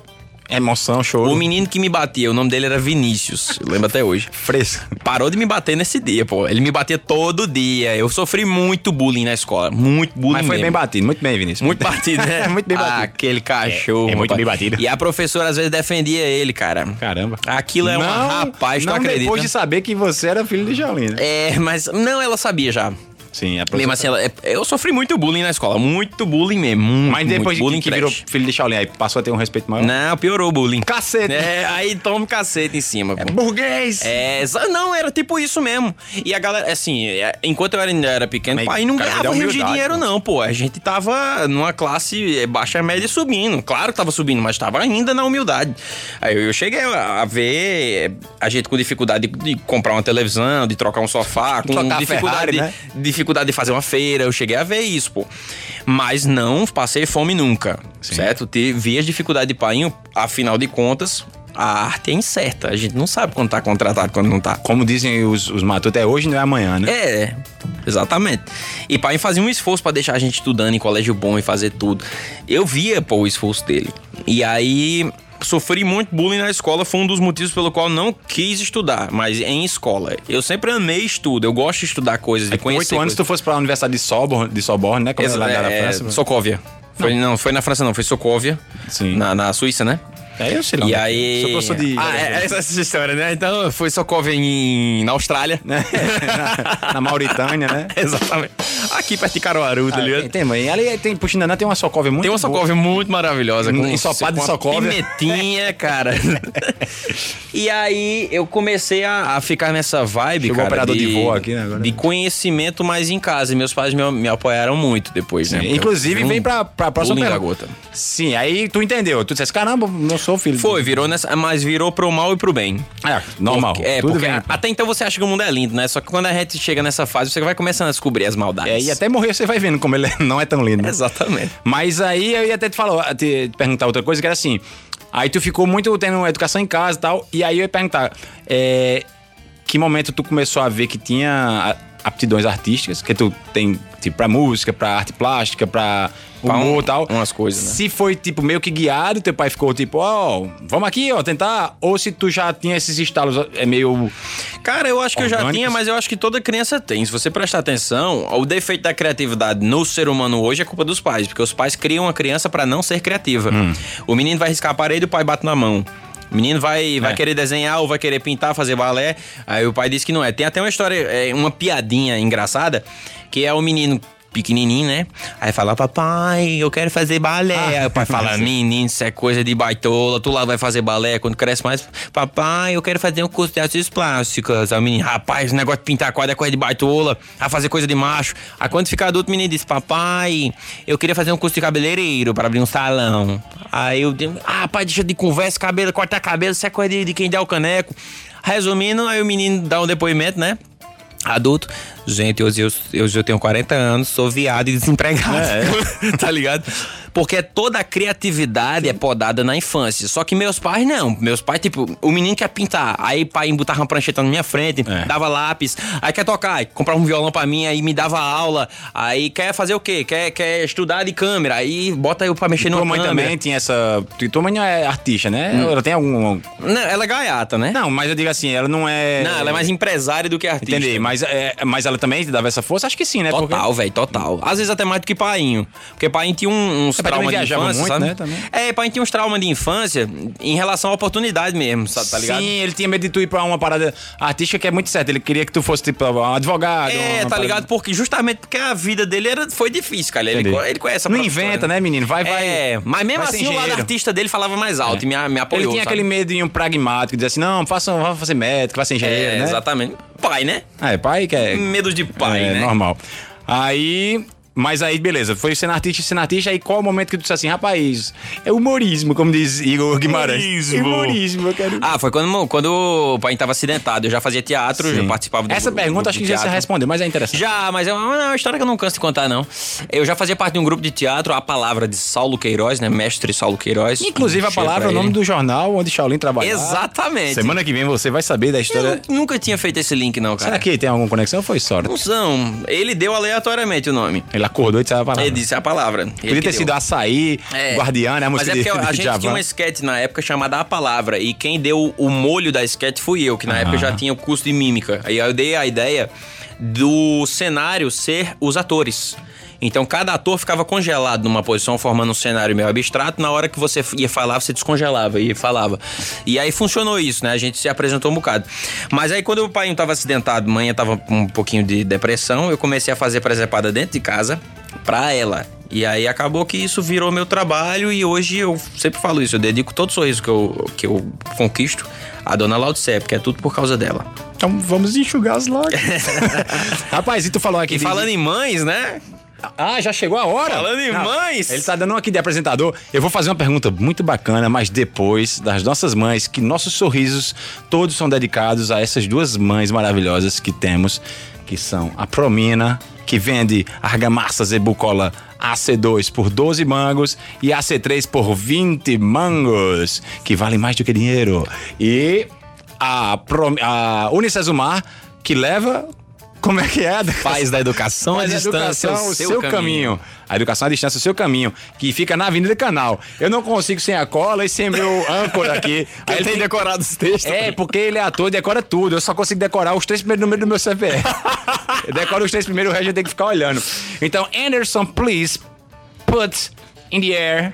Emoção, show.
O menino que me batia, o nome dele era Vinícius. Eu lembro até hoje. <laughs>
Fresco.
Parou de me bater nesse dia, pô. Ele me batia todo dia. Eu sofri muito bullying na escola. Muito bullying.
Mas foi
mesmo.
bem batido. Muito bem, Vinícius.
Muito batido, né? <laughs>
muito bem batido.
Aquele cachorro.
É, é muito
rapaz.
bem batido.
E a professora às vezes defendia ele, cara.
Caramba.
Aquilo é uma rapaz, tu
não
acredita?
depois de saber que você era filho de né?
É, mas não, ela sabia já.
Sim, a
Mesmo assim, ela- é- eu sofri muito bullying na escola. Muito bullying mesmo. Muito,
Mas depois de
bullying
que, que virou filho de Shaolin, aí passou a ter um respeito maior?
Não, piorou o bullying.
Cacete.
É, aí toma um cacete em cima. pô.
Burguês.
É, não, era tipo isso mesmo. E a galera, assim, é, enquanto eu ainda era pequeno,
Mas,
pai não
cara,
ganhava
dá
rios de dinheiro,
pô.
não, pô. A gente tava numa classe é, baixa média subindo. Claro que tava subindo, mas tava ainda na humildade. Aí eu cheguei a ver a gente com dificuldade de, de comprar uma televisão, de trocar um sofá, com dificuldade,
Ferrari, né?
dificuldade de fazer uma feira. Eu cheguei a ver isso, pô. Mas não passei fome nunca, certo? Te- Vi as dificuldades de pai, afinal de contas. A arte é incerta. A gente não sabe quando tá contratado, quando não tá.
Como dizem os, os matutos, é hoje não é amanhã, né?
É, exatamente. E pai fazia um esforço pra deixar a gente estudando em colégio bom e fazer tudo. Eu via, pô, o esforço dele. E aí sofri muito bullying na escola, foi um dos motivos pelo qual não quis estudar, mas em escola. Eu sempre amei estudo, eu gosto de estudar coisas, de
Com
conhecer
oito anos,
coisas.
tu fosse pra Universidade de Sorbonne, de Sorbonne né? Como é lá da
é,
França.
Socóvia. Foi, não. foi na França não, foi Socóvia.
Sim.
Na, na Suíça, né?
É, eu sei lá.
E aí.
Sou professor de...
Ah, é, essa é essa história, né? Então foi Socóvia em, na Austrália.
na, <laughs> na Mauritânia, né? <laughs>
Exatamente. Aqui perto de Caruaru, tá ligado?
Ah, tem, mãe. Ali tem, Puxinanã tem uma socóvia muito
Tem uma. Sokovia muito maravilhosa. Com
Ensopado de
com uma
Sokovia.
Pimentinha, cara. <laughs> e aí eu comecei a, a ficar nessa vibe,
Chegou
cara.
operador de voo aqui, né, agora.
De conhecimento mais em casa. E meus pais me, me apoiaram muito depois, né?
Inclusive,
Eu-
vem pra, pra próxima pergunta.
gota.
Sim, aí tu entendeu. Tu disseste, caramba, não sou filho.
Foi, virou nessa. Mas virou pro mal e pro bem.
É, normal.
Porque- é,
Tudo
porque
vem.
a- até então você acha que o mundo é lindo, né? Só que quando a gente chega nessa fase, você vai começando a descobrir as maldades.
É, e até morrer você vai vendo como ele <laughs> não é tão lindo. né?
Exatamente.
Mas aí eu ia até te falar, te perguntar outra coisa, que era assim. Aí tu ficou muito tendo educação em casa e tal. E aí eu ia perguntar: é, que momento tu começou a ver que tinha a- aptidões artísticas? Que tu tem, tipo, pra música, pra arte plástica, pra humor
um-
e tal.
umas coisas, né?
Se foi, tipo, meio que guiado, teu pai ficou tipo, ó, vamos aqui, ó, tentar. Ou se tu já tinha esses estalos, é meio.
Cara, eu acho que eu já
Orgânicos.
tinha, mas eu acho que toda criança tem. Se você prestar atenção, o defeito da criatividade no ser humano hoje é culpa dos pais, porque os pais criam a criança pra não ser criativa.
Hum.
O menino vai riscar a parede e o pai bate na mão. O menino vai, vai
É.
querer desenhar ou vai querer pintar, fazer balé. Aí o pai diz que não é. Tem até uma história, é, uma piadinha engraçada, que é o menino pequenininho, né? Aí fala, papai, eu quero fazer balé. Aí o pai fala, <laughs> menino, isso é coisa de baitola, tu lá vai fazer balé quando cresce mais. Papai, eu quero fazer um curso de artes plásticas. Aí o menino, rapaz, esse negócio de pintar quadro é coisa de baitola, a fazer coisa de macho. Aí quando fica adulto, o menino diz, papai, eu queria fazer um curso de cabeleireiro para abrir um salão. Aí eu digo, ah, pai, deixa de conversa, cabelo, cortar cabelo, isso é coisa de, de quem dá o caneco. Resumindo, aí o menino dá um depoimento, né? Adulto. Gente, hoje eu, hoje eu tenho 40 anos, sou viado e desempregado. <laughs> tá ligado? Porque toda a criatividade é podada na infância. Só que meus pais não. Meus pais, tipo, o menino quer pintar. Aí pai botava uma prancheta na minha frente,
É.
dava lápis. Aí quer tocar, aí comprava um violão pra mim, aí me dava aula. Aí quer fazer o quê? Quer, quer estudar de câmera. Aí bota eu pra mexer no
Tua mãe também tinha essa. Tua mãe não é artista, né?
Hum.
Ela tem algum.
Não, ela é gaiata, né?
Não, mas eu digo assim, ela não é.
Não, ela é mais empresária do que artista.
Entendi, mas, é, mas ela também dava essa força? Acho que sim, né?
Total, velho, total. Às vezes até mais do que painho. Porque painho tinha um- uns
É, pai também
traumas de
viajava
infância,
muito,
sabe?
né, também.
É, painho tinha uns traumas de infância em relação à oportunidade mesmo, sabe, tá ligado?
Sim, ele tinha medo de tu ir pra uma parada artística que é muito certo. Ele queria que tu fosse, tipo, um advogado.
É, tá
parada-
ligado? Porque justamente porque a vida dele era, foi difícil, cara. Ele,
Entendi.
ele conhece a
Não inventa,
história,
né, menino? Vai, vai.
É, mas mesmo assim o lado
engenheiro.
artista dele falava mais alto e me, me apoiou.
Ele tinha
sabe?
aquele medinho pragmático, dizer assim, não, faça, vá fazer médico, vai ser engenheiro,
É,
né?
exatamente. Pai, né?
É pai que é...
Medo de pai,
é,
né?
normal. Aí... Mas aí, beleza, foi sendo artista, sendo artista, aí qual o momento que tu disse assim, rapaz, é humorismo, como diz Igor Guimarães.
Humorismo.
Humorismo, eu quero...
Ah, foi quando, quando o pai tava acidentado. Eu já fazia teatro,
Sim.
já participava do
Essa
do
pergunta
grupo
acho que já
teatro.
respondeu, mas é interessante.
Já, mas é uma, é uma história que eu não canso de contar, não. Eu já fazia parte de um grupo de teatro, a palavra de Saulo Queiroz, né? Mestre Saulo Queiroz.
Inclusive a palavra é o nome do jornal onde Shaolin trabalhava.
Exatamente.
Semana que vem você vai saber da história.
Eu nunca tinha feito esse link, não, cara.
Será que tem alguma conexão ou foi sorte?
Não são. Ele deu aleatoriamente o nome.
Ele acordou e disse a palavra.
Ele disse a palavra. Ele
Podia ter sido açaí,
É.
guardiã, né? A
Mas é porque
de,
a gente
Djavan.
tinha uma sketch na época chamada A Palavra. E quem deu o molho da sketch fui eu, que na época já tinha o curso de mímica. Aí eu dei a ideia do cenário ser os atores. Então cada ator ficava congelado numa posição, formando um cenário meio abstrato. Na hora que você ia falar, você descongelava e falava. E aí funcionou isso, né? A gente se apresentou um bocado. Mas aí quando o pai estava acidentado, mãe tava com um pouquinho de depressão, eu comecei a fazer presepada dentro de casa pra ela. E aí acabou que isso virou meu trabalho e hoje eu sempre falo isso, eu dedico todo sorriso que eu, que eu conquisto à dona Laudicé, porque é tudo por causa dela.
Então vamos enxugar as lágrimas. <laughs> Rapaz, e tu falou aqui
E
de-
falando em mães, né?
Ah, já chegou a hora?
Falando em mães.
Ele tá dando um aqui de apresentador. Eu vou fazer uma pergunta muito bacana, mas depois das nossas mães, que nossos sorrisos todos são dedicados a essas duas mães maravilhosas que temos, que são a Promina, que vende argamassa zebucola AC2 por 12 mangos e AC3 por 20 mangos, que vale mais do que dinheiro. E a, Pro- a Unicesumar, que leva. Como é que é?
Paz da educação
Faz
à
a
distância,
educação,
o seu
seu,
caminho.
caminho. A educação à distância, o seu caminho, que fica na Avenida Canal. Eu não consigo sem a cola e sem meu <laughs> âncora aqui. Aí ele tem decorado os textos. É, porque ele é ator e decora tudo. Eu só consigo decorar os três primeiros números do meu CPF. eu decoro os três primeiros, o resto eu tenho que ficar olhando. Então, Anderson, please put in the air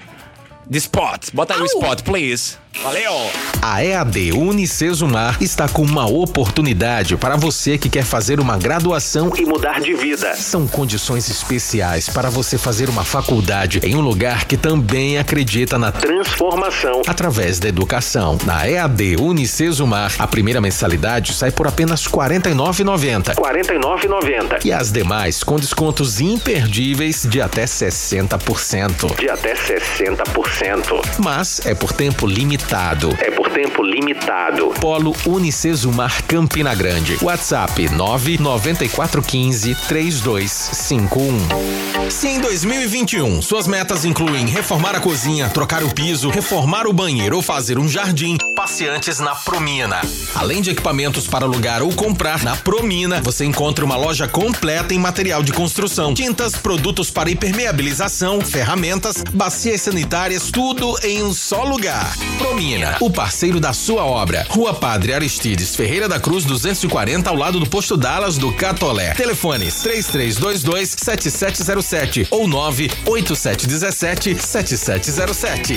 the spot. Bota aí o spot, please. Valeu!
A EAD Unicesumar está com uma oportunidade para você que quer fazer uma graduação e mudar de vida. São condições especiais para você fazer uma faculdade em um lugar que também acredita na transformação através da educação. Na EAD Unicesumar, a primeira mensalidade sai por apenas R$ 49,90. R$ 49,90. E as demais com descontos imperdíveis de até 60%. De até 60%. Mas é por tempo limitado. É por tempo limitado. Polo Unicesumar Campina Grande. WhatsApp 99415 3251.
Se em 2021 suas metas incluem reformar a cozinha, trocar o piso, reformar o banheiro ou fazer um jardim, passe antes na Promina. Além de equipamentos para alugar ou comprar, na Promina você encontra uma loja completa em material de construção, tintas, produtos para impermeabilização, ferramentas, bacias sanitárias, tudo em um só lugar. Promina, o parceiro da sua obra. Rua Padre Aristides Ferreira da Cruz 240 ao lado do posto Dallas do Catolé. Telefones 3322 7707 ou 98717 7707.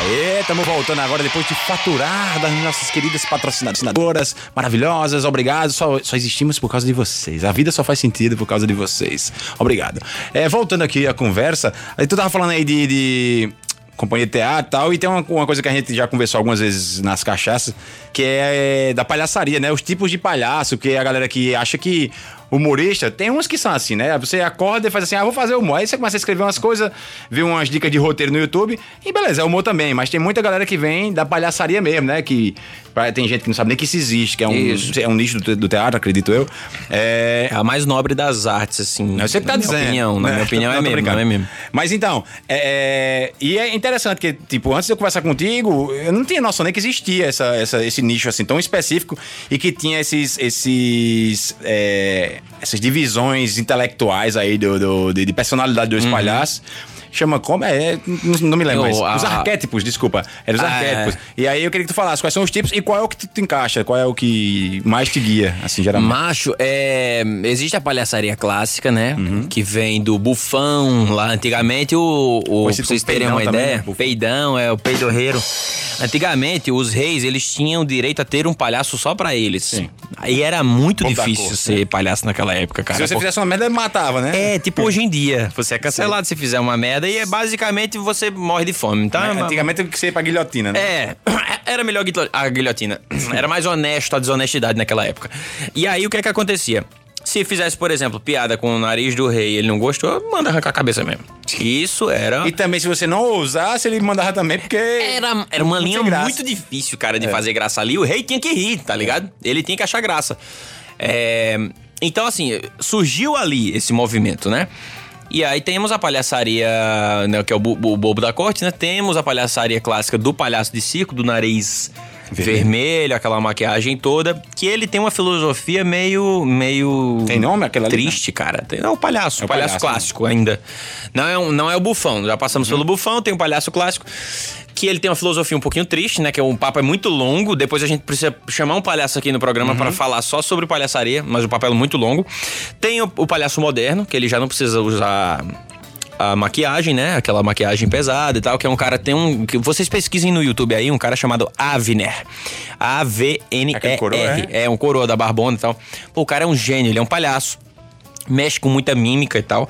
Aê, estamos voltando agora depois de faturar das nossas queridas patrocinadoras maravilhosas. Obrigado, só, só existimos por causa de vocês. A vida só faz sentido por causa de vocês. Obrigado. É, voltando aqui a conversa, aí tu tava falando aí de, de companhia de teatro e tal, e tem uma, uma coisa que a gente já conversou algumas vezes nas cachaças, que é da palhaçaria, né? Os tipos de palhaço, que é a galera que acha que humorista, tem uns que são assim, né? Você acorda e faz assim, ah, vou fazer humor. Aí você começa a escrever umas coisas, vê umas dicas de roteiro no YouTube, e beleza, é humor também. Mas tem muita galera que vem da palhaçaria mesmo, né? Que tem gente que não sabe nem que isso existe, que é um,
Isso.
é um nicho do, do teatro, acredito eu. É,
É a mais nobre das artes, assim.
você que tá dizendo.
Opinião, na
né?
minha opinião <laughs>
Não,
é mesmo, não é mesmo.
Mas então, é, e é interessante que, tipo, antes de eu conversar contigo, eu não tinha noção nem que existia essa, essa- esse nicho assim tão específico e que tinha esses, esses, é, essas divisões intelectuais aí do, do- de, de personalidade dos palhaços. Chama como? É, não, não me lembro.
Eu,
mas, os
a-
arquétipos, desculpa. Eram os
Ah,
arquétipos.
é.
E aí eu queria que tu falasse quais são os tipos e qual é o que tu, tu encaixa, qual é o que mais te guia, assim, geralmente.
Macho, é, existe a palhaçaria clássica, né?
Uhum.
Que vem do bufão lá antigamente. O, o, pra vocês terem uma
também,
ideia,
né?
Peidão é o peidorreiro. Antigamente, os reis, eles tinham direito a ter um palhaço só pra eles.
Sim.
Aí era muito
da
difícil
corte,
ser palhaço naquela época, cara.
Se você fizesse uma merda, matava, né?
É, tipo hoje em dia. Você é cancelado se fizer uma merda e é basicamente você morre de fome, tá?
Mas Antigamente que ser pra guilhotina, né?
É, <clears throat> era melhor a guilhotina. <clears throat> Era mais honesto a desonestidade naquela época. E aí o que é que acontecia? Se fizesse, por exemplo, piada com o nariz do rei e ele não gostou, manda arrancar a cabeça mesmo. Isso era.
E também, se você não ousasse, ele mandava também, porque.
Era, era uma linha muito difícil, cara, de fazer graça ali. O rei tinha que rir, tá ligado? Ele tinha que achar graça. É, então, assim, surgiu ali esse movimento, né? E aí temos a palhaçaria, né, que é o, bu- o bobo da corte, né? Temos a palhaçaria clássica do palhaço de circo, do nariz vermelho, aquela maquiagem toda, que ele tem uma filosofia meio meio
Tem nome aquela ali,
triste, cara. Tem, não, o palhaço,
É
o palhaço,
palhaço, né?
clássico ainda. Não é, um- não é o bufão, já passamos
Uhum.
pelo bufão, tem o palhaço clássico, que ele tem uma filosofia um pouquinho triste, né? Que o papo é muito longo, depois a gente precisa chamar um palhaço aqui no programa
Uhum.
para falar só sobre palhaçaria, mas o papel é muito longo. Tem o, o palhaço moderno, que ele já não precisa usar a maquiagem, né? Aquela maquiagem pesada e tal, que é um cara tem um que vocês pesquisem no YouTube aí, um cara chamado Avner. A V N E R. É um coroa da Barbona e tal. Pô, o cara é um gênio, ele é um palhaço. Mexe com muita mímica e tal.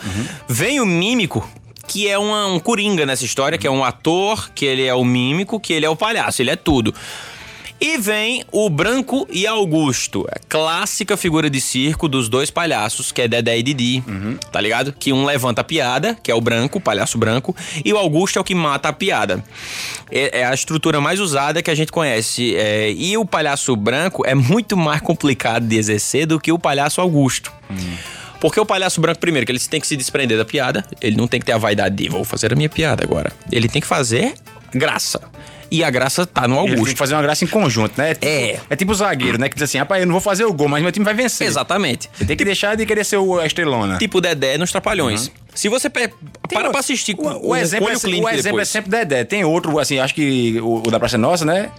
Vem o mímico, que é uma- um coringa nessa história, que é um ator, que ele é o mímico, que ele é o palhaço, ele é tudo. E vem o Branco e Augusto, a clássica figura de circo dos dois palhaços, que é Dedé e Didi, tá ligado? Que um levanta a piada, que é o branco, o palhaço branco, e o Augusto é o que mata a piada. É, é a estrutura mais usada que a gente conhece. é, e o palhaço branco é muito mais complicado de exercer do que o palhaço Augusto. Porque o palhaço branco, primeiro, que ele tem que se desprender da piada, ele não tem que ter a vaidade de vou fazer a minha piada agora. Ele tem que fazer graça. E a graça tá no
Ele tem
Augusto.
que fazer uma graça em conjunto, né? tipo-
É.
É tipo o zagueiro, né? Que diz assim, rapaz, eu não vou fazer o gol, mas meu time vai vencer.
Exatamente.
Você tem que deixar de querer ser o a estrelona.
Tipo o Dedé nos Trapalhões. Se você pe- para pra assistir
o, o,
um
exemplo, é,
clínico
o exemplo é
depois.
sempre Dedé. Tem outro, assim, acho que o, o da Praça Nossa, né?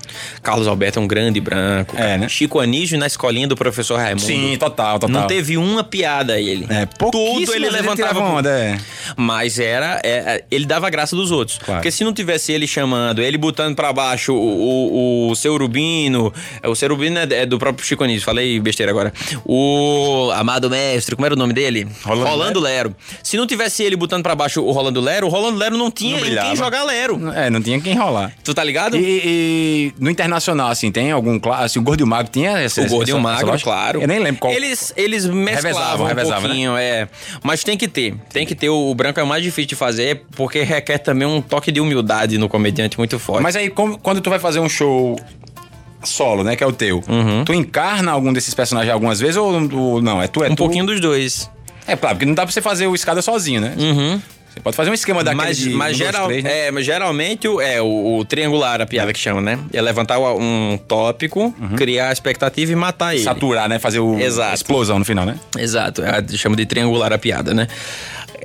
Carlos Alberto é um grande branco.
É, né?
Chico Anísio na escolinha do professor Raimundo.
Sim, total, total.
Não teve uma piada ele.
É,
Tudo ele levantava.
onda, é.
Mas era. é, é, ele dava a graça dos outros.
Claro.
Porque se não tivesse ele chamando, ele botando pra baixo o, o, o seu Rubino. O seu Rubino é, é do próprio Chico Anísio, falei besteira agora. O Amado Mestre, como era o nome dele?
Rolando
Lero. Se não tivesse ele botando pra baixo o Rolando Lero, o Rolando Lero não tinha
Não
quem jogar Lero.
É, não tinha quem enrolar.
Tu tá ligado?
E, e no internacional, assim, tem algum clássico? Assim, o Gordo e o Magro tinha essa
O gordo e o magro, claro.
Eu nem lembro qual.
Eles, eles mesclavam
Revezavam,
um
revezavam, né?
pouquinho, é. Mas tem que ter. Tem que ter. O, branco é o mais difícil de fazer, porque requer também um toque de humildade no comediante muito forte.
Mas aí, quando tu vai fazer um show solo, né, que é o teu,
Uhum.
tu encarna algum desses personagens algumas vezes ou, ou não? É tu, é
um
tu?
pouquinho dos dois.
É claro, porque não dá pra você fazer o escada sozinho, né? Você pode fazer um esquema daquele
Mas,
de um,
mas,
dois,
geral,
três, né?
é, mas geralmente o- é o, o triangular, a piada que chama, né? É levantar o- um tópico, criar a expectativa e matar ele.
Saturar, né? Fazer o
Exato.
explosão no final, né?
Exato, é, chama de triangular a piada, né?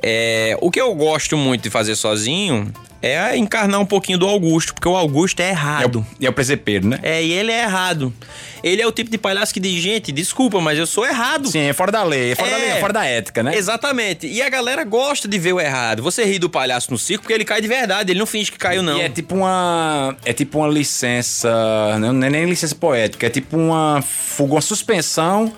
É, o que eu gosto muito de fazer sozinho é encarnar um pouquinho do Augusto, porque o Augusto é
É
errado.
o, e é o presepeiro, né?
É, e ele é errado. Ele é o tipo de palhaço que diz, gente, desculpa, mas eu sou errado.
Sim, é fora da lei, é fora da lei, é fora da ética, né?
Exatamente. E a galera gosta de ver o errado. Você ri do palhaço no circo porque ele cai de verdade, ele não finge que caiu, não.
E é tipo uma. É tipo uma licença. Não é nem licença poética, é tipo uma fuga, uma suspensão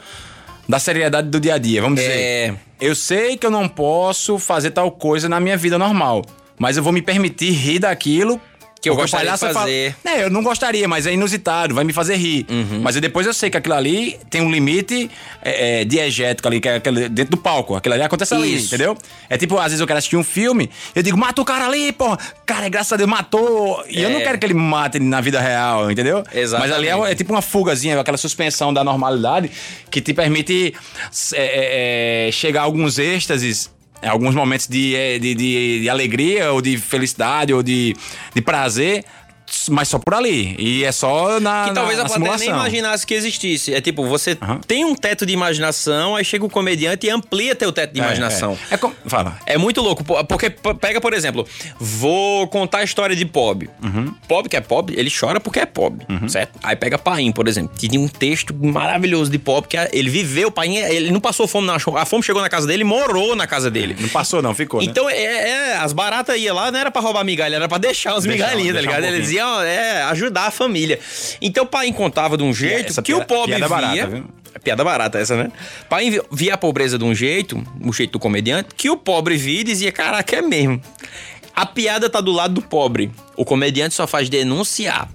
da seriedade do dia a dia. Vamos dizer.
É.
Eu sei que eu não posso fazer tal coisa na minha vida normal. Mas eu vou me permitir rir daquilo.
Que eu
porque
gostaria de
palhaço fala-
fazer.
É, eu não gostaria, mas é inusitado, vai me fazer rir.
Uhum.
Mas eu- depois eu sei que aquilo ali tem um limite é, é, diegético ali, que é aquele, dentro do palco. Aquilo ali acontece ali,
Isso.
entendeu? É tipo, às vezes eu quero assistir um filme, eu digo, mata o cara ali, pô. Cara, graças a Deus, matou. E eu não
É.
quero que ele mate na vida real, entendeu?
Exatamente.
Mas ali é, é tipo uma fugazinha, aquela suspensão da normalidade que te permite é, é, é, chegar a alguns êxtases. Alguns momentos de, é, de, de- de alegria, ou de felicidade, ou de, de prazer, mas só por ali. E é só na.
Que talvez
na,
a
na
plateia nem
simulação.
imaginasse que existisse. É tipo, você tem um teto de imaginação, aí chega o comediante e amplia teu teto de
É,
imaginação.
É, é Fala.
É muito louco, po- porque pega, por exemplo, vou contar a história de Pob.
Uhum.
Pob que é pobre, ele chora porque é pobre, certo? Aí pega Paim, por exemplo, que tinha um texto maravilhoso de Pob, que é- ele viveu, Paim, ele não passou fome, não, a fome chegou na casa dele, morou na casa dele.
Não passou, não, ficou. né?
Então, é, é, as baratas iam lá, não era pra roubar migalha, era pra deixar as migalhinhas, tá
deixar um
ligado? Eles
pouquinho.
Iam é, ajudar a família. Então, o pai contava de um jeito
essa
que
piada-
o pobre
piada
via.
barata, viu?
É piada barata essa, né? Pai vi- via a pobreza de um jeito, o jeito do comediante, que o pobre via e dizia: caraca, é mesmo. A piada tá do lado do pobre. O comediante só faz denunciar.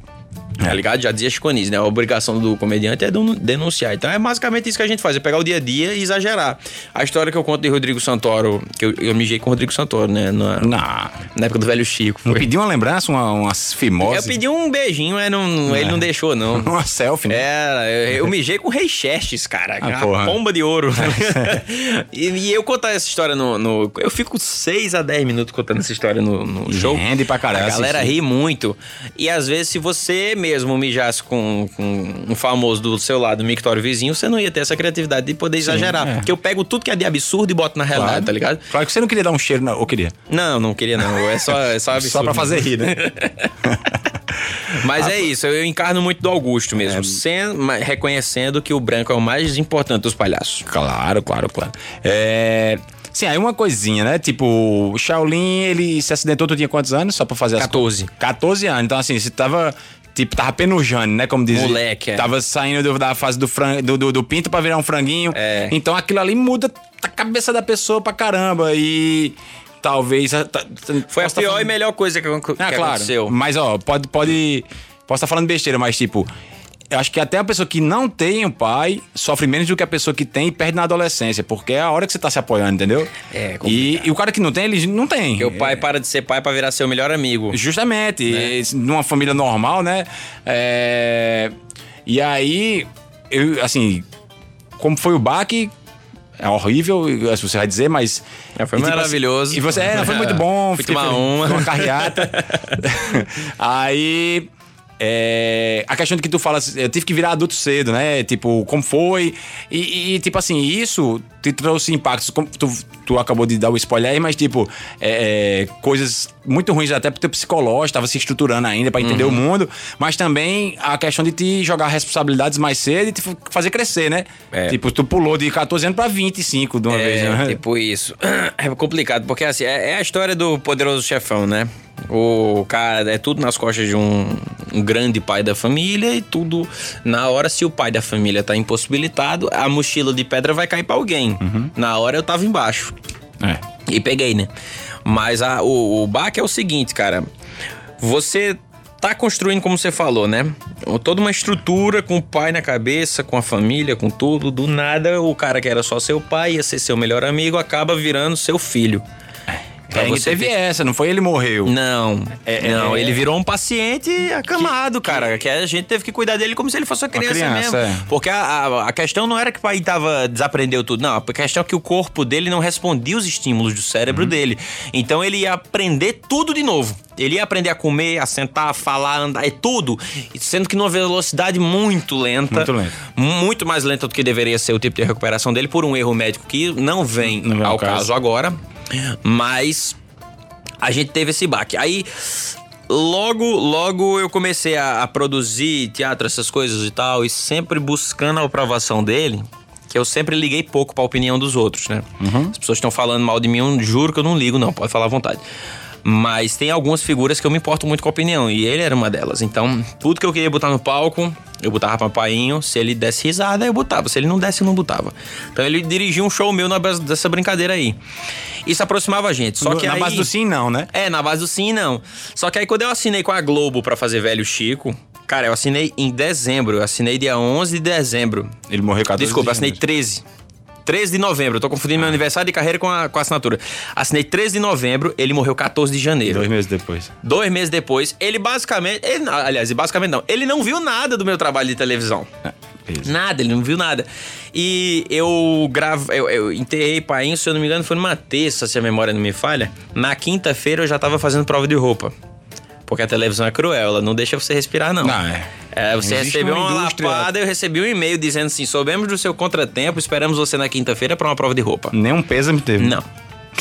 Tá ligado? Já dizia Chico Anísio, né? A obrigação do comediante é denu- denunciar. Então é basicamente isso que a gente faz, é pegar o dia a dia e exagerar. A história que eu conto de Rodrigo Santoro, que eu, eu mijei com o Rodrigo Santoro, né? Na,
Não.
na época do velho Chico.
Não
foi.
pediu uma lembrança, uma, umas fimose?
Eu pedi um beijinho, mas não, ele não deixou, não. <laughs>
Uma selfie, né?
Era, eu, eu mijei com o Rei Chestes, cara.
Ah,
a
porra.
pomba de ouro. <laughs> e, e eu contar essa história no, no- Eu fico 6 a 10 minutos contando essa história no, no show.
rende pra caralho
A galera ri muito. E às vezes, se você mesmo mijasse com, com um famoso do seu lado, um mictório vizinho, você não ia ter essa criatividade de poder exagerar.
é.
Porque eu pego tudo que é de absurdo e boto na realidade,
Claro.
tá ligado?
Claro que você não queria dar um cheiro, não. Ou queria?
Não, não queria não. É só, é só absurdo. <laughs>
Só pra fazer rir, né? <laughs>
Mas é isso, eu encarno muito do Augusto mesmo, sem- mas reconhecendo que o branco é o mais importante dos palhaços.
Claro, claro, claro. É... Sim, aí uma coisinha, né? Tipo, o Shaolin, ele se acidentou, tu tinha quantos anos? Só pra fazer as
14.
co- 14 anos. Então, assim, você tava... Tipo, tava penujando, né? Como diz.
Moleque, é.
Tava saindo do- da fase do, fran... do, do, do pinto pra virar um franguinho.
É.
Então, aquilo ali muda a cabeça da pessoa pra caramba. E... Talvez... tá- tá-
Foi a
tá
pior
falando-
e melhor coisa que, que
Ah, claro.
aconteceu.
Mas, ó, pode. pode posso estar falando besteira, mas, tipo. Eu acho que até a pessoa que não tem um pai sofre menos do que a pessoa que tem e perde na adolescência, porque é a hora que você tá se apoiando, entendeu?
É,
e, e o cara que não tem, ele não tem.
Porque o pai para de ser pai pra virar seu melhor amigo.
Justamente,
Né?
esse- numa família normal, né? É, E aí, eu, assim, como foi o baque, é horrível, se você vai dizer, mas.
É, foi
e, tipo,
maravilhoso.
assim, e você, é, foi muito bom. <laughs>
Fui tomar uma.
uma carreata. <laughs> aí. É, a questão de que tu fala, eu tive que virar adulto cedo, né? Tipo, como foi? E, e, tipo assim, isso te trouxe impactos. Tu, tu acabou de dar o spoiler aí, mas tipo, é, é, coisas muito ruins até pro teu psicológico, tava se estruturando ainda pra entender
Uhum.
o mundo, mas também a questão de te jogar responsabilidades mais cedo e te fazer crescer, né?
É.
Tipo, tu pulou de 14 anos pra 25 de uma vez,
É,
né?
tipo isso. <clears throat> É complicado, porque assim, é, é a história do poderoso chefão, né? O cara é tudo nas costas de um, um grande pai da família e tudo na hora, se o pai da família tá impossibilitado, a mochila de pedra vai cair pra alguém. Na hora eu tava embaixo.
É.
E peguei, né? Mas a- o, o baque é o seguinte, cara. Você tá construindo, como você falou, né? Toda uma estrutura com o pai na cabeça, com a família, com tudo. Do nada, o cara que era só seu pai, ia ser seu melhor amigo, acaba virando seu filho.
É,
você
teve
ter-
essa, não foi ele morreu.
Não,
É,
não,
é-
ele virou um paciente acamado, cara. Que a gente teve que cuidar dele como se ele fosse uma criança,
criança,
mesmo.
é.
Porque a, a, a questão não era que o pai tava, desaprendeu tudo, não. A questão é que o corpo dele não respondia os estímulos do
Uhum.
cérebro dele. Então ele ia aprender tudo de novo. Ele ia aprender a comer, a sentar, a falar, a andar, é tudo. Sendo que numa velocidade muito lenta.
Muito lenta.
Muito mais lenta do que deveria ser o tipo de recuperação dele por um erro médico que não vem
Não ao caso.
caso agora. Mas a gente teve esse baque. Aí, logo, logo eu comecei a, a produzir teatro, essas coisas e tal, e sempre buscando a aprovação dele, que eu sempre liguei pouco pra opinião dos outros, né? As pessoas estão falando mal de mim, eu juro que eu não ligo, não, pode falar à vontade. Mas tem algumas figuras que eu me importo muito com a opinião, e ele era uma delas. Então, tudo que eu queria botar no palco, eu botava pra painho. Se ele desse risada, eu botava. Se ele não desse, eu não botava. Então ele dirigia um show meu na base dessa brincadeira aí. Isso aproximava a gente. Só que
na
aí...
base do sim, não, né?
É, na base do sim, não. Só que aí quando eu assinei com a Globo pra fazer Velho Chico, cara, eu assinei em dezembro. Eu assinei dia 11 de dezembro.
Ele morreu 14
Desculpa, eu assinei
janeiro.
13. 13 de novembro. Eu tô confundindo meu aniversário de carreira com a, com a assinatura. Assinei 13 de novembro, ele morreu 14 de janeiro.
Dois meses depois.
Dois meses depois, ele basicamente. Ele, aliás, basicamente não. Ele não viu nada do meu trabalho de televisão.
Isso.
Nada, ele não viu nada. E eu gravo, eu, eu enterrei Painho, se eu não me engano, foi numa terça, se a memória não me falha. Na quinta-feira eu já tava fazendo prova de roupa. Porque a televisão é cruel, ela não deixa você respirar, não.
Não, é.
É, você
Existe
recebeu
uma
uma lapada, eu recebi um e-mail dizendo assim: soubemos do seu contratempo, esperamos você na quinta-feira pra uma prova de roupa.
Nenhum pêsame teve.
Não.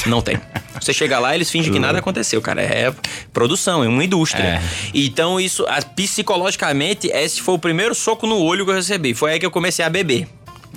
Não tem. Você chega lá, eles fingem que nada aconteceu, cara. É produção, é uma indústria.
É.
Então, isso, a- psicologicamente, esse foi o primeiro soco no olho que eu recebi. Foi aí que eu comecei a beber.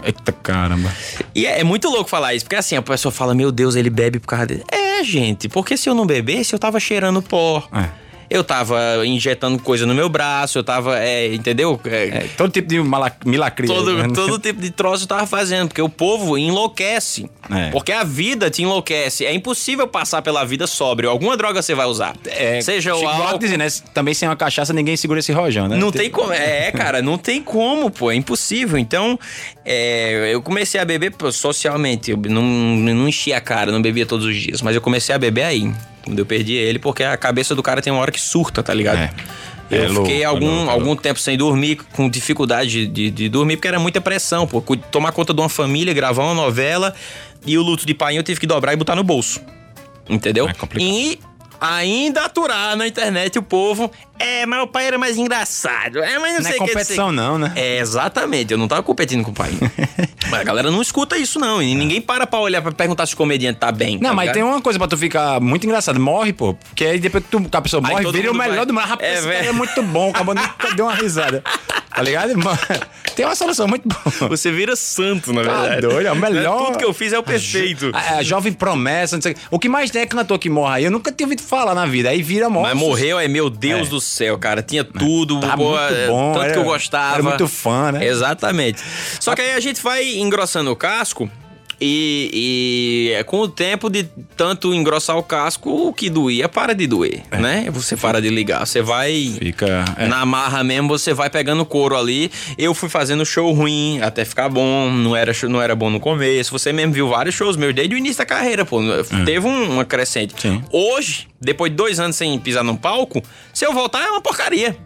Eita caramba.
E é, é muito louco falar isso, porque assim, a pessoa fala, meu Deus, ele bebe por causa dele. É, gente, porque se eu não bebesse, eu tava cheirando pó.
É.
Eu tava injetando coisa no meu braço, eu tava, é, entendeu? É,
É, todo tipo de milacria.
Todo,
né?
todo tipo de troço eu tava fazendo, porque o povo enlouquece.
É.
Porque a vida te enlouquece. É impossível passar pela vida sóbrio. Alguma droga você vai usar.
É,
Seja o álcool.
dizia, né? Também sem uma cachaça ninguém segura esse rojão, né?
Não tem como. É, cara, não tem como, pô. É impossível. Então, eu comecei a beber socialmente. Eu não, não enchia a cara, não bebia todos os dias. Mas eu comecei a beber aí. Quando eu perdi ele, porque a cabeça do cara tem uma hora que surta, tá ligado?
É.
Eu
É louco,
fiquei
é
algum,
louco,
algum
louco.
tempo sem dormir, com dificuldade de, de, dormir, porque era muita pressão, pô. Tomar conta de uma família, gravar uma novela e o luto de pai eu tive que dobrar e botar no bolso. Entendeu?
É complicado.
E ainda aturar na internet o povo. É, mas o pai era mais engraçado. É, mas não,
Não é
sei o que,
competição, não, né?
É, exatamente. Eu não tava competindo com o pai. <laughs> mas a galera não escuta isso, não. E ninguém para pra olhar pra perguntar se o comediante tá bem.
Não,
tá
mas
ligado?
tem uma coisa pra tu ficar muito engraçado. Morre, pô. Porque aí depois que, tu, que a pessoa
Aí
morre, vira o melhor
vai.
do mundo. Rapaz,
É,
esse cara é muito bom. Acabou nunca <laughs> deu uma risada. Tá ligado? Tem uma solução muito boa.
Você vira santo, na
Tá
verdade.
doido, é o melhor.
Tudo que eu fiz é o perfeito.
A, a jovem promessa, não sei o quê. O que mais tem é cantor que morre aí. Eu nunca tinha ouvido falar na vida. Aí vira morte.
Mas morreu, é meu Deus
É.
do céu, cara. Tinha tudo,
Tá
pô,
muito
é,
bom,
tanto
era-
que eu gostava.
era muito fã, né?
Exatamente. Só que aí a gente vai engrossando o casco e, e é com o tempo de tanto engrossar o casco, o que doía para de doer, né? Você para de ligar, você vai
Fica. é.
na marra mesmo, você vai pegando couro ali. Eu fui fazendo show ruim até ficar bom, não era, não era bom no começo. Você mesmo viu vários shows meus desde o início da carreira, pô. Teve um- uma crescente.
Sim.
Hoje, depois de dois anos sem pisar num palco, se eu voltar é uma porcaria.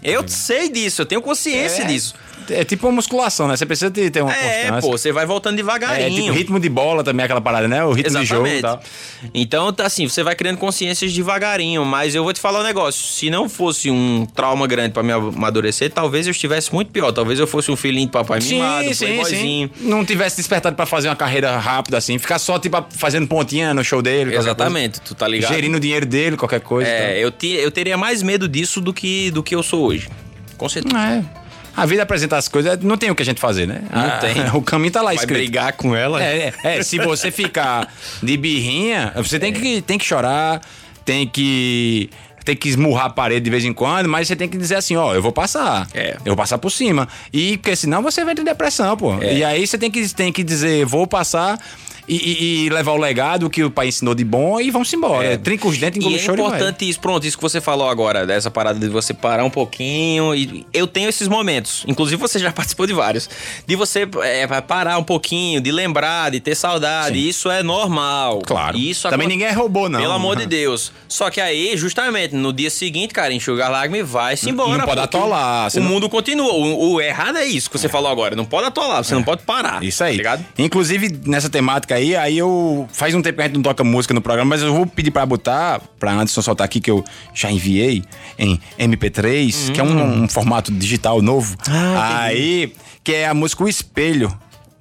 Eu sei disso, eu tenho consciência
É.
disso.
É tipo uma musculação, né? Você precisa de ter uma
É,
constância.
pô, você vai voltando
É,
devagarinho.
tipo ritmo de bola também, aquela parada, né? O ritmo de jogo e
Exatamente.
tal.
Então, tá assim, você vai criando consciências devagarinho, mas eu vou te falar um negócio. Se não fosse um trauma grande pra me amadurecer, talvez eu estivesse muito pior. Talvez eu fosse um filhinho de papai mimado, playboyzinho.
Não tivesse despertado pra fazer uma carreira rápida assim, ficar só tipo fazendo pontinha no show dele.
Exatamente, tu tá ligado?
Gerindo o dinheiro dele, qualquer coisa.
É, eu, te- eu teria mais medo disso do que, do que eu sou hoje. Com certeza.
É. A vida apresenta as coisas, não tem o que a gente fazer, né?
Não
Ah,
tem. <laughs>
O caminho tá lá
Vai
escrito.
brigar com ela?
É, é, é, se você ficar de birrinha, você tem que, tem que chorar, tem que. Tem que esmurrar a parede de vez em quando, mas você tem que dizer assim, ó, eu vou passar.
É.
Eu vou passar por cima. E porque senão você vai ter depressão, pô.
É.
E aí você tem que, tem que dizer, vou passar e, e- levar o legado que o pai ensinou de bom e vamos embora.
É.
Trinca os dentes,
E
engole
é
e vai.
importante isso, pronto, isso que você falou agora, dessa parada de você parar um pouquinho. E eu tenho esses momentos, inclusive você já <laughs> participou de vários, de você é, parar um pouquinho, de lembrar, de ter saudade. Isso é normal.
Claro.
Isso
Também ninguém é robô, não.
Pelo amor de <laughs> Deus. Só que aí, justamente, no dia seguinte, cara, enxugar lágrima e vai-se embora.
Não pode atolar,
O
não-
mundo continua. O, o errado é isso que você falou agora. Não pode atolar, você não pode parar.
Isso aí.
Tá ligado?
Inclusive, nessa temática aí, aí eu. Faz um tempo que a gente não toca música no programa, mas eu vou pedir pra botar, pra Anderson soltar aqui, que eu já enviei em MP3, que é um, um formato digital novo.
Hum. Ah,
aí, que é a música O Espelho.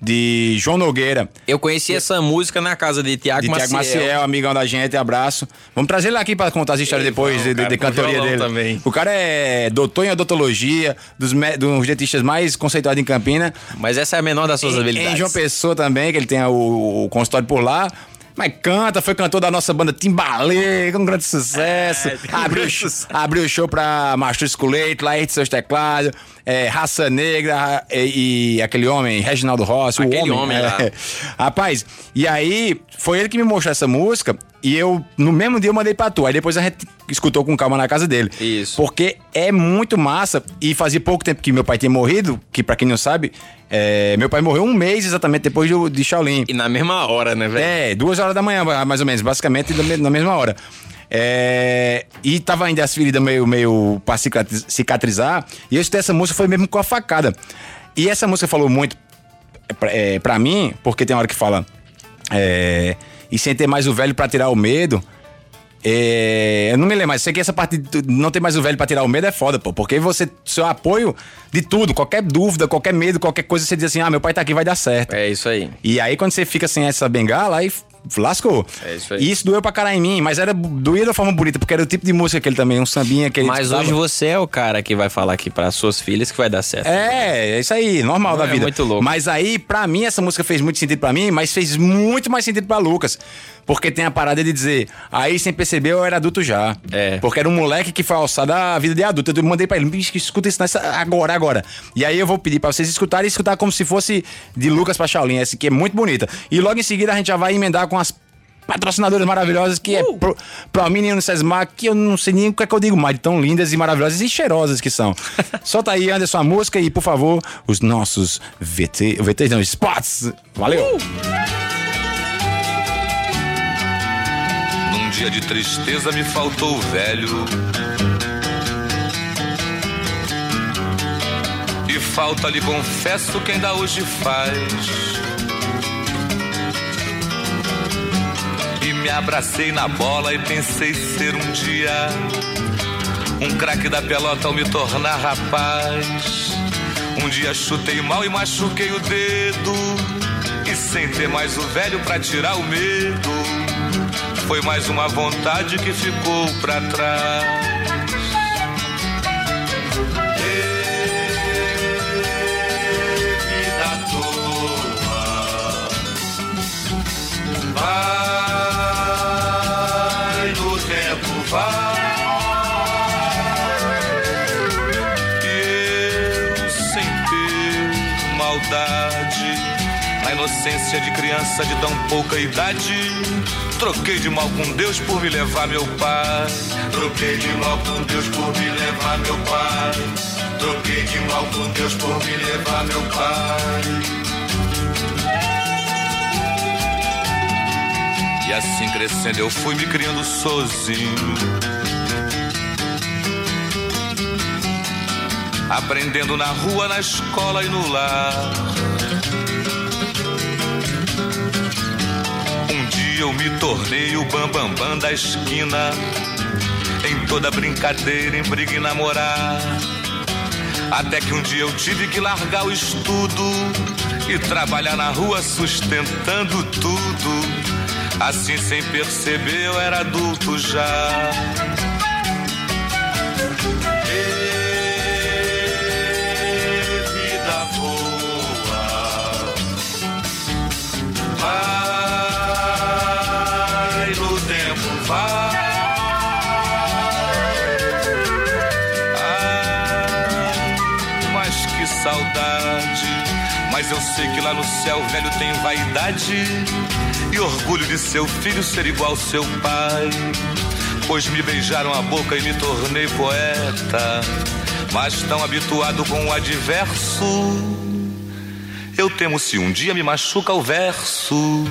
De João Nogueira.
Eu conheci essa música na casa de Tiago
De
Maciel.
Tiago Maciel, amigão da gente, abraço. Vamos trazer ele aqui pra contar as histórias depois de, de-
cara,
de
com
cantoria dele.
também.
O cara é doutor em odontologia, dos, me- dos dentistas mais conceituados em Campina.
Mas essa é a menor das suas
Em,
habilidades.
em João Pessoa também, que ele tem o, o consultório por lá. Mas canta, foi cantor da nossa banda Timbalê, com um grande sucesso.
É,
abriu,
grande
o show-
sucesso.
abriu o show pra Mastruz Leite, lá entre seus teclados. é, Raça Negra e, e aquele homem, Reginaldo Rossi.
Aquele
o
homem lá.
é. Rapaz, e aí foi ele que me mostrou essa música. E eu, no mesmo dia, eu mandei pra tu. Aí depois a gente escutou com calma na casa dele.
Isso.
Porque é muito massa. E fazia pouco tempo que meu pai tinha morrido, que pra quem não sabe, é, meu pai morreu um mês exatamente depois do, de Shaolin.
E na mesma hora, né, velho?
É, duas horas da manhã, mais ou menos, basicamente na mesma hora. É, e tava ainda as feridas meio, meio pra cicatri- cicatrizar. E eu escutei essa música, foi mesmo com a facada. E essa música falou muito pra, é, pra mim, porque tem uma hora que fala. É, e sem ter mais o velho pra tirar o medo. É, eu não me lembro, mas sei que essa parte de não ter mais o velho pra tirar o medo é foda, pô. Porque você, seu apoio de tudo, qualquer dúvida, qualquer medo, qualquer coisa, você diz assim: ah, meu pai tá aqui, vai dar certo.
É isso aí.
E aí, quando você fica sem essa bengala, aí lascou.
É isso aí.
E isso doeu pra caralho em mim, mas era doía da forma bonita, porque era o tipo de música que ele também, um sambinha que ele
Mas hoje você é o cara que vai falar aqui para suas filhas que vai dar certo.
É, é isso aí, normal da
É
vida.
muito louco.
Mas aí, pra mim, essa música fez muito sentido pra mim, mas fez muito mais sentido pra Lucas. Porque tem a parada de dizer, aí sem perceber eu era adulto já.
É.
Porque era um moleque que foi alçado à vida de adulto. Eu mandei pra ele, "Bicho, escuta isso nessa, agora, agora. E aí eu vou pedir pra vocês escutarem e escutar como se fosse de Lucas pra Shaolin, essa que é muito bonita. E logo em seguida a gente já vai emendar com as patrocinadoras maravilhosas que é pro, pro Mini Unicesmar, que eu não sei nem o que é que eu digo mais, tão lindas e maravilhosas e cheirosas que são. <laughs> Solta aí, Anderson, a música e, por favor, os nossos VT, VTs não, spots. Valeu!
Num dia de tristeza me faltou o velho. E falta lhe confesso que ainda hoje faz. E me abracei na bola e pensei ser um dia um craque da pelota ao me tornar rapaz. Um dia chutei mal e machuquei o dedo. E sem ter mais o velho pra tirar o medo. Foi mais uma vontade que ficou pra trás. Vai no tempo, vai. E eu sem ter maldade. Na inocência de criança de tão pouca idade. Troquei de mal com Deus por me levar meu pai. Troquei de mal com Deus por me levar meu pai. Troquei de mal com Deus por me levar meu pai. E assim crescendo eu fui me criando sozinho. Aprendendo na rua, na escola e no lar. Eu me tornei o bambambam bam, bam da esquina. Em toda brincadeira, em briga e namorar. Até que um dia eu tive que largar o estudo e trabalhar na rua sustentando tudo. Assim, sem perceber, eu era adulto já. Sei que lá no céu o velho tem vaidade e orgulho de seu filho ser igual seu pai. Pois me beijaram a boca e me tornei poeta. Mas tão habituado com o adverso, eu temo se um dia me machuca o verso.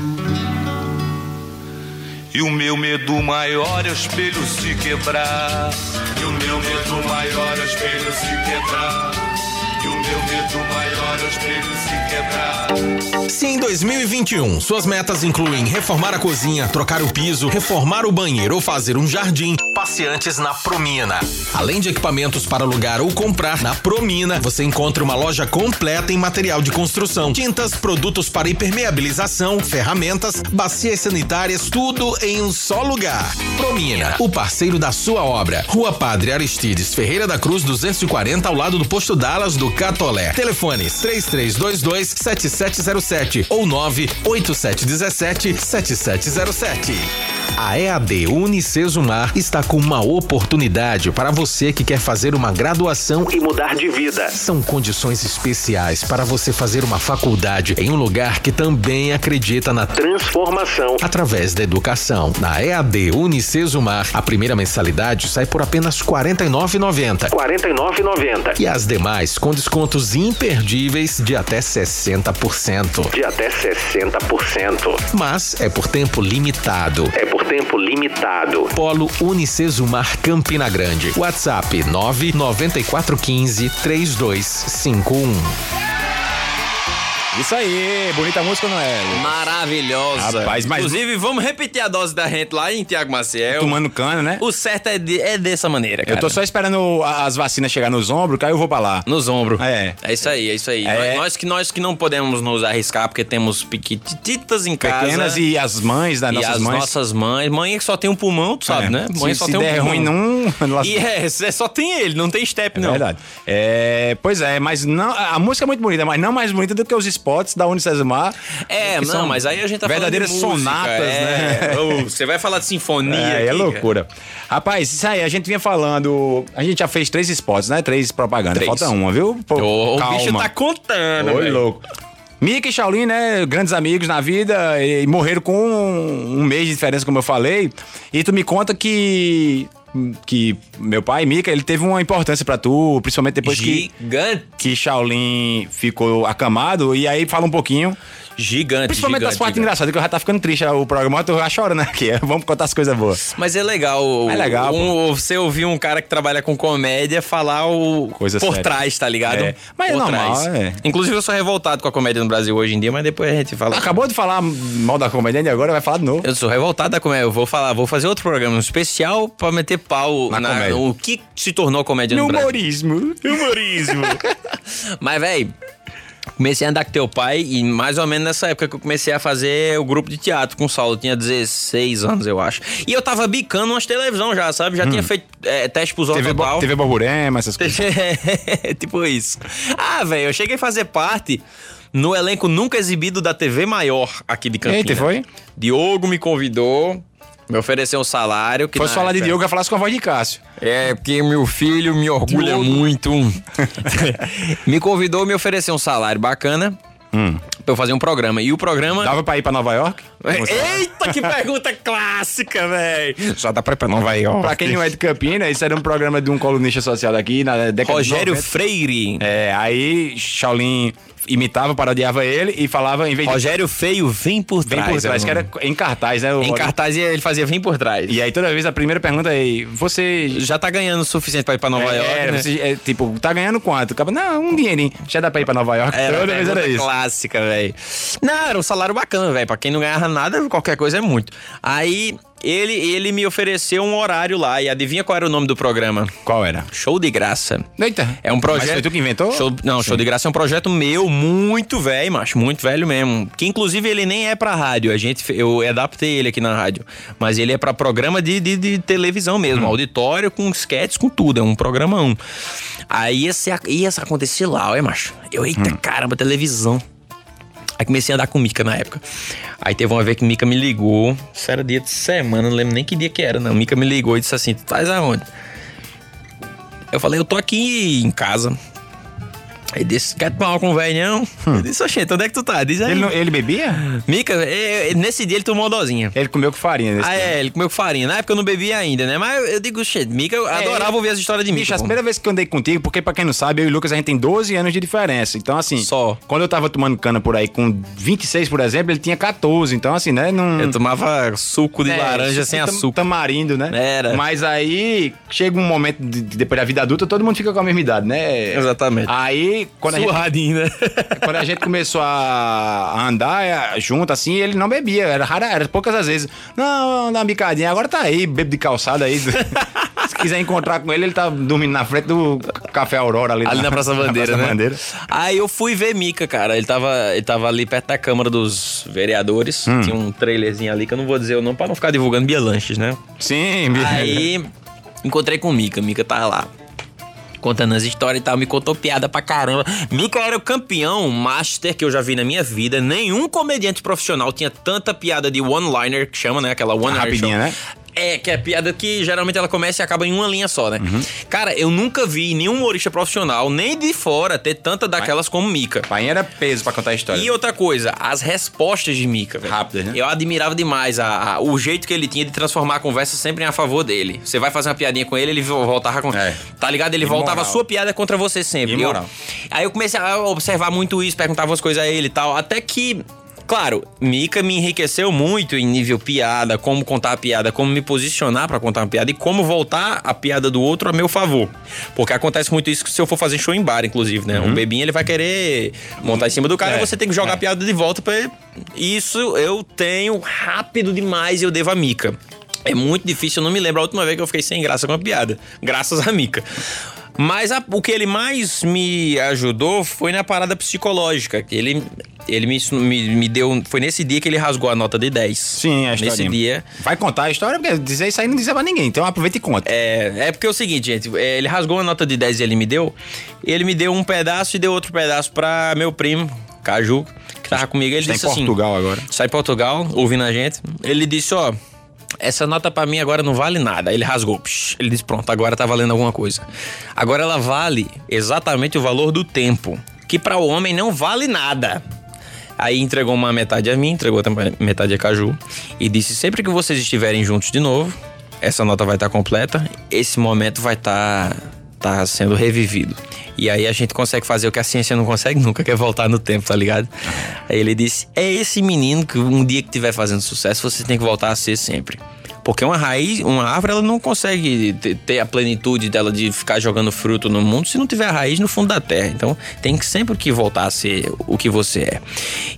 E o meu medo maior é o espelho se quebrar. E o meu medo maior é o espelho se quebrar.
Em 2021 suas metas incluem reformar a cozinha, trocar o piso, reformar o banheiro ou fazer um jardim, passe antes na Promina. Além de equipamentos para alugar ou comprar, na Promina você encontra uma loja completa em material de construção, tintas, produtos para impermeabilização, ferramentas, bacias sanitárias, tudo em um só lugar. Promina, o parceiro da sua obra. Rua Padre Aristides Ferreira da Cruz 240 ao lado do posto Dallas do Catolé. Telefones 3322 7707 ou 98717 7707. A EAD Unicesumar está com uma oportunidade para você que quer fazer uma graduação e mudar de vida. São condições especiais para você fazer uma faculdade em um lugar que também acredita na transformação através da educação. Na EAD Unicesumar, a primeira mensalidade sai por apenas R$ 49,90. R$ 49,90. E as demais com descontos imperdíveis de até 60%. De até 60%. Mas é por tempo limitado. É por tempo limitado. Polo Unicesumar Campina Grande. WhatsApp 99415 3251.
Isso aí, bonita música, Noel.
Maravilhosa.
Rapaz, mas-
Inclusive, vamos repetir a dose da gente lá em Tiago Maciel.
Tomando cana, né?
O certo é, de- é dessa maneira, cara.
Eu tô só esperando as vacinas chegar nos ombros, que aí eu vou pra lá.
Nos ombros.
É.
É isso aí, é isso aí.
É.
Nós, nós que, nós que não podemos nos arriscar porque temos piquititas em casa.
Pequenas e as mães das
e
nossas
as
mães.
nossas mães. Mãe que só tem um pulmão, tu sabe,
É.
né? Mãe
se
só
se
tem um
der
pulmão.
ruim num... <laughs>
E é, é, só tem ele, não tem step,
É
não.
verdade. É, pois é, mas não, a música é muito bonita, mas não mais bonita do que os spots da Unicesumar.
É, não, mas aí a gente tá
verdadeiras
falando de música,
sonatas,
é.
né?
Você vai falar de sinfonia
É, é
aqui,
loucura. Rapaz, isso aí, a gente vinha falando. A gente já fez três spots, né? Três propagandas.
Três.
Falta uma, viu? Pô,
cara. Ô, o
calma.
bicho tá contando,
Oi, louco. Mika e Shaolin, né? Grandes amigos na vida e morreram com um, um mês de diferença, como eu falei. E tu me conta que. Que meu pai, Mika, ele teve uma importância pra tu, principalmente depois que,
Gigante,
que Shaolin ficou acamado. E aí fala um pouquinho.
Gigante,
Principalmente
gigante,
das partes engraçadas, que eu já tá ficando triste o programa, eu tô já chorando aqui. <laughs> Vamos contar as coisas boas.
Mas é legal. o-
É legal,
um- você ouvir um cara que trabalha com comédia falar o
Coisa
por
séria.
trás, tá ligado?
É. Mas é
por
normal, é.
Inclusive, eu sou revoltado com a comédia no Brasil hoje em dia, mas depois a gente fala.
Acabou de falar mal da comediante, agora vai falar de novo.
Eu sou revoltado da comédia. Eu vou falar, vou fazer outro programa um especial pra meter pau
Na comédia.
no que se tornou comédia no, Brasil.
humorismo.
Humorismo. <laughs> Mas, velho, comecei a andar com teu pai e mais ou menos nessa época que eu comecei a fazer o grupo de teatro com o Saulo. Eu tinha 16 anos, eu acho. E eu tava bicando umas televisão já, sabe? Já tinha feito é, teste pros
TV,
Ortotal.
bo- TV Borborema, essas coisas. <laughs>
tipo isso. Ah, velho, eu cheguei a fazer parte no elenco nunca exibido da TV Maior aqui de Campinas.
Eita, foi?
Diogo me convidou, me ofereceu um salário. Que na
falar de
época-
Diogo, eu falasse com a voz de Cássio.
é, porque meu filho me orgulha
Diogo.
muito. <laughs> me convidou, me ofereceu um salário bacana pra eu fazer um programa. E o programa.
Dava pra ir pra Nova York?
Eita, que pergunta clássica, velho! Só dá pra ir pra Nova York.
Pra quem não é de Campinas, isso era um programa de um colunista social daqui na década
Rogério
de 90.
Freire.
É, aí Shaolin imitava, parodiava ele e falava, em vez de...
Rogério Feio, vem por
Vem
trás.
por trás, que
era
em cartaz, né? o-
Em cartaz ele fazia vem por trás.
E aí toda vez a primeira pergunta é, você...
Já tá ganhando o suficiente pra ir pra Nova
é,
York, né?
você, é, tipo, tá ganhando quanto? Acaba, não, um dinheirinho. Já dá pra ir pra Nova York.
Era
toda vez era isso.
clássica, velho. Não, era um salário bacana, velho. Pra quem não ganhava nada, qualquer coisa é muito. Aí ele, ele me ofereceu um horário lá. E adivinha qual era o nome do programa?
Qual era?
Show de Graça.
Eita.
É um projeto.
Mas foi tu que inventou?
Show- não, Show de Graça é um projeto meu, muito velho, macho, muito velho mesmo. Que inclusive ele nem é pra rádio. A gente, eu adaptei ele aqui na rádio. Mas ele é pra programa de, de, de televisão mesmo,
Hum.
auditório com sketches, com tudo. É um programão. Aí ia, ser, ia acontecer lá, ó, macho. Eu, eita
Hum.
caramba, televisão. Aí comecei a andar com Mica na época. Aí teve uma vez que Mica me ligou. Isso era dia de semana, não lembro nem que dia que era, não. Mica me ligou e disse assim: Tu estás aonde? Eu falei, eu tô aqui em casa. Ele disse, quer tomar com o velho, não? Eu disse, oxente, onde é que tu tá? Diz aí.
Hum. Ele, não- ele bebia?
Mica, é, é, nesse dia ele tomou uma dosinha.
Ele comeu com farinha. Nesse
Ah, é, ele comeu com farinha. Na época eu não bebia ainda, né? Mas eu, digo, oxente, Mica, eu adorava
ele-
ouvir as histórias de Mica.
Bicho, a primeira vez que eu andei contigo, porque pra quem não sabe, eu e o Lucas a gente tem 12 anos de diferença. Então, assim,
Só.
quando eu tava tomando cana por aí com 26, por exemplo, ele tinha 14. Então, assim, né? Não...
Eu tomava suco de
É,
laranja sem
tam-
açúcar.
Tamarindo, né?
Era.
Mas aí chega um momento, de- depois da vida adulta, todo mundo fica com a mesma idade, né?
Exatamente.
Aí aí, quando a gente
né? <laughs>
Quando a gente começou a andar é, junto, assim, ele não bebia. Era rara, era poucas as vezes. Não, dá uma bicadinha. Agora tá aí, bebe de calçada aí. <laughs> Se quiser encontrar com ele, ele tá dormindo na frente do Café Aurora ali,
Ali na Praça <laughs> Bandeira,
Praça
né?
Bandeira.
Aí eu fui ver Mica, cara. Ele tava, ele tava ali perto da Câmara dos Vereadores.
Hum.
Tinha um trailerzinho ali que eu não vou dizer o nome pra não ficar divulgando Bielanches, né?
Sim,
Aí encontrei com o Mica. Mica tava lá. Contando as histórias e tal, me contou piada pra caramba. Mica era o campeão master que eu já vi na minha vida. Nenhum comediante profissional tinha tanta piada de one-liner, que chama, né? Aquela one-liner.
Rapidinha,
show.
né?
É, que é piada que geralmente ela começa e acaba em uma linha só, né?
Uhum.
Cara, eu nunca vi nenhum humorista profissional, nem de fora, ter tanta daquelas como Mica.
Pai era peso pra contar a história.
E outra coisa, as respostas de Mika, velho.
Rápidas, né?
Eu admirava demais a, a- o jeito que ele tinha de transformar a conversa sempre em a favor dele. Você vai fazer uma piadinha com ele, ele vo- voltava com.
É.
Tá ligado? Ele voltava a sua piada contra você sempre.
Imoral.
Eu- aí eu comecei a observar muito isso, perguntava umas coisas a ele e tal. Até que. Claro, Mika me enriqueceu muito em nível piada, como contar a piada, como me posicionar pra contar uma piada e como voltar a piada do outro a meu favor. Porque acontece muito isso se eu for fazer show em bar, inclusive, né? Um bebinho ele vai querer montar em cima do cara
É,
e você tem que jogar a piada de volta pra ele. Isso eu tenho rápido demais e eu devo a Mika. É muito difícil, eu não me lembro a última vez que eu fiquei sem graça com uma piada. Graças a Mika. Mas a- o que ele mais me ajudou foi na parada psicológica. Que ele, ele me, me, me deu. Foi nesse dia que ele rasgou a nota de 10.
Sim, a história.
Nesse dia.
Vai contar a história, porque dizer isso aí não dizer pra ninguém. Então aproveita e conta.
É, é porque é o seguinte, gente. é, Ele rasgou a nota de 10 e ele me deu. Ele me deu um pedaço e deu outro pedaço pra meu primo, Caju, que tava comigo. Ele
Está em
disse assim.
Portugal agora.
Está em Portugal, ouvindo a gente. Ele disse, ó. Essa nota pra mim agora não vale nada. Ele rasgou. Psh, Ele disse, pronto, agora tá valendo alguma coisa. Agora ela vale exatamente o valor do tempo. Que pra o homem não vale nada. Aí entregou uma metade a mim, entregou outra metade a Caju. E disse, sempre que vocês estiverem juntos de novo, essa nota vai estar completa. Esse momento vai estar tá sendo revivido. E aí a gente consegue fazer o que a ciência não consegue nunca, que é voltar no tempo, tá ligado? Aí ele disse: É esse menino que um dia que estiver fazendo sucesso, você tem que voltar a ser sempre. Porque uma raiz, uma árvore, ela não consegue te- ter a plenitude dela de ficar jogando fruto no mundo se não tiver a raiz no fundo da terra. Então tem que sempre que voltar a ser o que você é.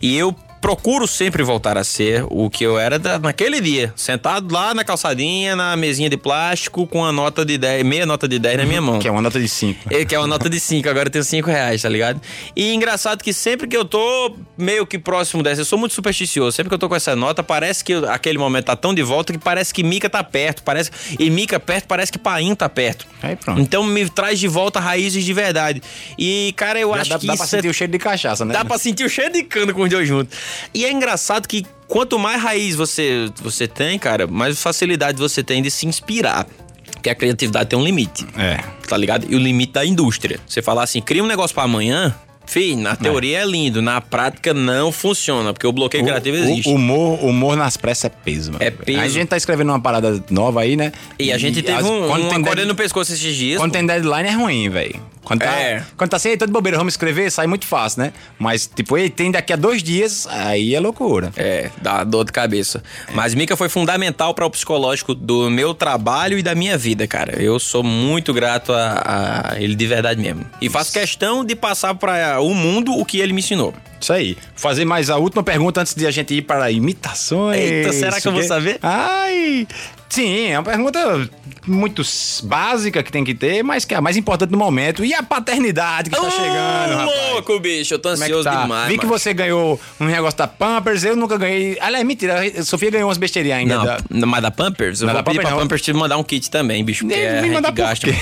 E eu procuro sempre voltar a ser o que eu era da- naquele dia, sentado lá na calçadinha, na mesinha de plástico, com a nota de 10, meia nota de 10 na minha mão.
Que é uma nota de 5.
Ele que é uma nota de 5, agora eu tenho 5 reais, tá ligado? E engraçado que sempre que eu tô meio que próximo dessa, eu sou muito supersticioso, sempre que eu tô com essa nota, parece que eu- aquele momento tá tão de volta que parece que Mica tá perto, parece e Mica perto, parece que Paim tá perto.
Aí pronto.
Então me traz de volta raízes de verdade. E, cara, eu
Dá,
acho
dá,
que
dá pra sentir
é
o cheiro de cachaça, né?
Dá pra sentir o cheiro de cano com os dois juntos. E é engraçado que quanto mais raiz você, você tem, cara, mais facilidade você tem de se inspirar. Porque a criatividade tem um limite.
É.
Tá ligado? E o limite da indústria. Você falar assim, cria um negócio pra amanhã. Fih, na teoria é. lindo, na prática não funciona, porque o bloqueio criativo existe.
O humor, humor nas pressas é peso, mano.
É peso.
A gente tá escrevendo uma parada nova aí, né?
E a gente teve
as-
um,
quando
uma
tem dead-
no pescoço esses dias.
Quando tem deadline é ruim, velho. Quando tá,
É.
quando tá assim, "Ei, tô de bobeira, vamos escrever, sai muito fácil, né? Mas, tipo, ei, tem daqui a dois dias, aí é loucura.
É, dá dor de cabeça. Mas Mica foi fundamental para o psicológico do meu trabalho e da minha vida, cara. Eu sou muito grato a, a ele de verdade mesmo. E faço questão de passar para o mundo o que ele me ensinou.
Isso aí. Fazer mais a última pergunta antes de a gente ir para imitações.
Eita, será que eu vou saber?
Ai! Sim, é uma pergunta muito básica que tem que ter, mas que é a mais importante no momento. E a paternidade que está chegando, rapaz?
louco, bicho. Eu tô
é que
ansioso
tá?
demais.
Vi que
mano.
você ganhou um negócio da Pampers, eu nunca ganhei. Aliás, mentira, a Sofia ganhou umas besteirinhas ainda.
Não,
da...
mas da Pampers? Eu
Não,
vou
da
pedir
Pampers
pra. Pampers te mandar um kit também, bicho. Porque a
me
gente gasta.
quê?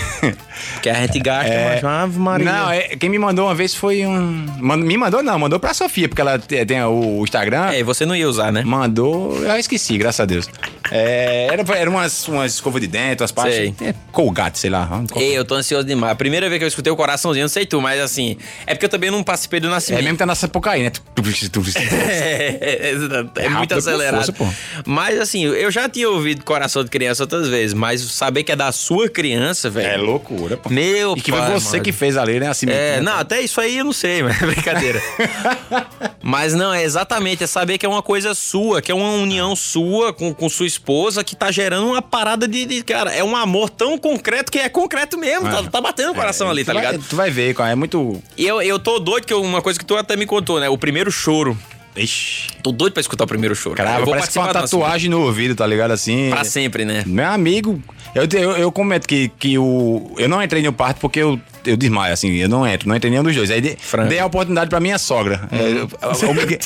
Porque a gente gasta,
É.
mas Ave Maria.
Não, é, quem me mandou uma vez foi um. mand- Me mandou não, mandou pra Sofia, porque ela te- tem o Instagram.
É, você não ia usar, né?
Mandou, eu esqueci, graças a Deus. É, era, era umas, umas escovas de dentro, as partes.
Sei.
É, Colgate, sei lá.
Ei, eu tô ansioso demais. A primeira vez que eu escutei o coraçãozinho, não sei tu, mas assim, é porque eu também não participei do
É
nascimento.
mesmo que tá na Sapucaí, né? <laughs>
É, é, é, é muito
rápido com
acelerado.
força.
Mas assim, eu já tinha ouvido coração de criança outras vezes, mas saber que é da sua criança,
É
velho.
loucura, pô.
Meu
E que
pai,
foi você
mano.
que fez ali, né? Assim,
É, não, até isso aí eu não sei, mas é brincadeira. <laughs> Mas não, é exatamente, é saber que é uma coisa sua, que é uma união sua com, com sua esposa que tá gerando uma parada de, de- Cara, é um amor tão concreto que é concreto mesmo. Tá, tá batendo o coração ali,
tu
tá
vai-
ligado?
Tu vai ver, cara, é muito.
E eu, eu tô doido, que uma coisa que tu até me contou, né? O primeiro choro.
Ixi.
Tô doido pra escutar o primeiro choro. Eu vou
parece que uma tatuagem no ouvido, tá ligado? Assim.
Pra sempre, né?
Meu amigo, eu, eu, eu comento que, que o, eu não entrei no parto porque eu, eu desmaio, assim, eu não entro, não entrei nenhum dos dois. Aí de- dei a oportunidade pra minha sogra. É, o, o, Miguel,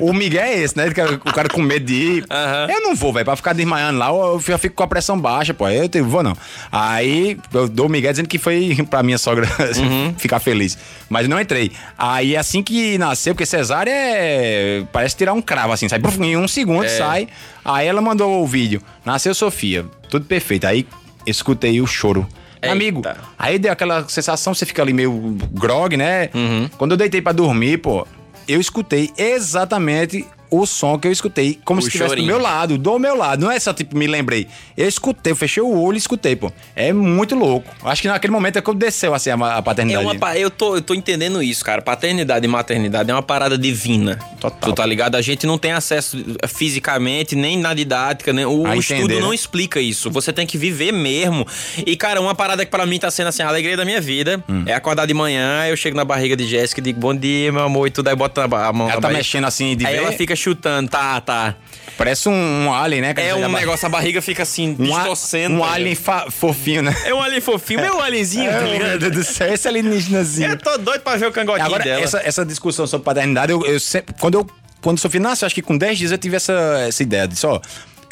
<laughs> o Miguel é esse, né? O cara, com medo de ir.
Aham.
Eu não vou, velho, pra ficar desmaiando lá, eu já fico com a pressão baixa, pô. Eu te- vou não. Aí eu dou o Miguel dizendo que foi <laughs> pra minha sogra <laughs> ficar feliz. Mas não entrei. Aí assim que nasceu, porque cesárea é. Parece tirar um cravo, assim, sai em um segundo, sai. Aí ela mandou o vídeo. Nasceu Sofia, tudo perfeito. Aí escutei o choro.
Eita.
Amigo, aí deu aquela sensação, você fica ali meio grog, né? Quando eu deitei pra dormir, pô, eu escutei exatamente o som que eu escutei, como
O
se estivesse do meu lado, do meu lado. Não é só tipo, me lembrei. Eu escutei, eu fechei o olho e escutei, pô. É muito louco. Acho que naquele momento é que desceu assim a, a
É
paternidade.
uma, eu, tô, eu tô entendendo isso, cara. Paternidade e maternidade é uma parada divina.
Total.
Tu tá ligado? A gente não tem acesso fisicamente, nem na didática, nem, o,
A
estudo
entender,
não
né?
explica isso. Você tem que viver mesmo. E, cara, uma parada que pra mim tá sendo assim, a alegria da minha vida
Hum.
é acordar de manhã, eu chego na barriga de Jéssica e digo, bom dia, meu amor, e tudo aí bota a mão
Ela tá
barriga.
mexendo assim de
Aí
ver.
ela fica chutando, tá, tá.
Parece um, um alien, né?
É um negócio, a barriga fica assim,
Um,
distorcendo.
um
tá
alien fofinho, né?
É um alien fofinho, meu alienzinho, tá
É, meu
ligado?
Deus do céu, esse alienígenazinho.
Eu tô doido pra ver o cangotinho
Agora,
dela.
essa, essa discussão sobre paternidade, eu, eu sempre. Quando eu. Quando Sofia nasceu, acho que com 10 dias eu tive essa, essa ideia. Disse, ó.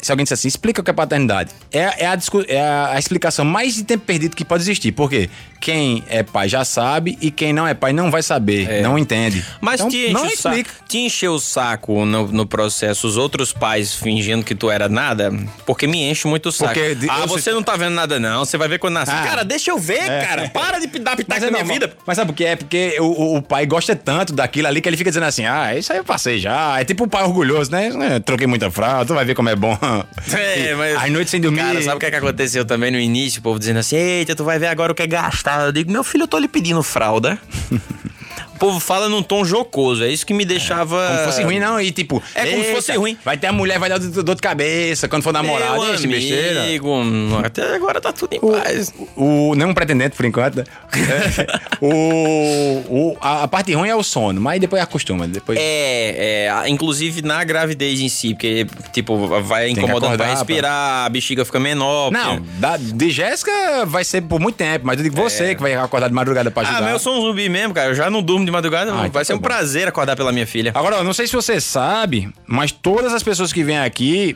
Se alguém disser assim, explica o que é paternidade. É, é, a, é a, a explicação mais de tempo perdido que pode existir. Por quê? Quem é pai já sabe e quem não é pai não vai saber, não entende.
Mas
Então,
te, enche
não
o saco,
explica.
te encheu o saco no, no processo os outros pais fingindo que tu era nada? Porque me enche muito o saco.
Porque
ah, você não tá vendo nada não, você vai ver quando nascer.
Ah.
Cara, deixa eu ver, cara. Para de dar pitaco na
é
minha vida.
Mas sabe por quê? É porque o, o- o pai gosta tanto daquilo ali que ele fica dizendo assim: ah, isso aí eu passei já. É tipo um pai orgulhoso, né? É, Troquei muita fralda, tu vai ver como é bom.
É, mas...
As noites sem dormir.
Cara, sabe o que, é que aconteceu também no início? O povo dizendo assim, eita, tu vai ver agora o que é gastar. Eu digo, meu filho, eu tô lhe pedindo fralda. <laughs> o povo fala num tom jocoso, é isso que me deixava...
Como se fosse ruim, não. E tipo.
É como se fosse ruim.
Vai ter a mulher, vai dar dor de cabeça quando for namorar.
Meu
Deixa besteira.
amigo, até agora tá tudo em paz.
O, não um pretendente, por enquanto. né? <laughs> o, o, a, a parte ruim é o sono, mas depois acostuma. Depois...
É, é, inclusive na gravidez em si, porque, tipo, vai incomodando pra respirar, a bexiga fica menor.
Não,
porque-
da, de Jéssica vai ser por muito tempo, mas eu digo você que vai acordar de madrugada pra ajudar.
Ah, mas eu sou um zumbi mesmo, cara. Eu já não durmo de madrugada.
Ah,
vai
então
ser
tá
um
bom.
prazer acordar pela minha filha.
Agora, eu não sei se você sabe, mas todas as pessoas que vêm aqui,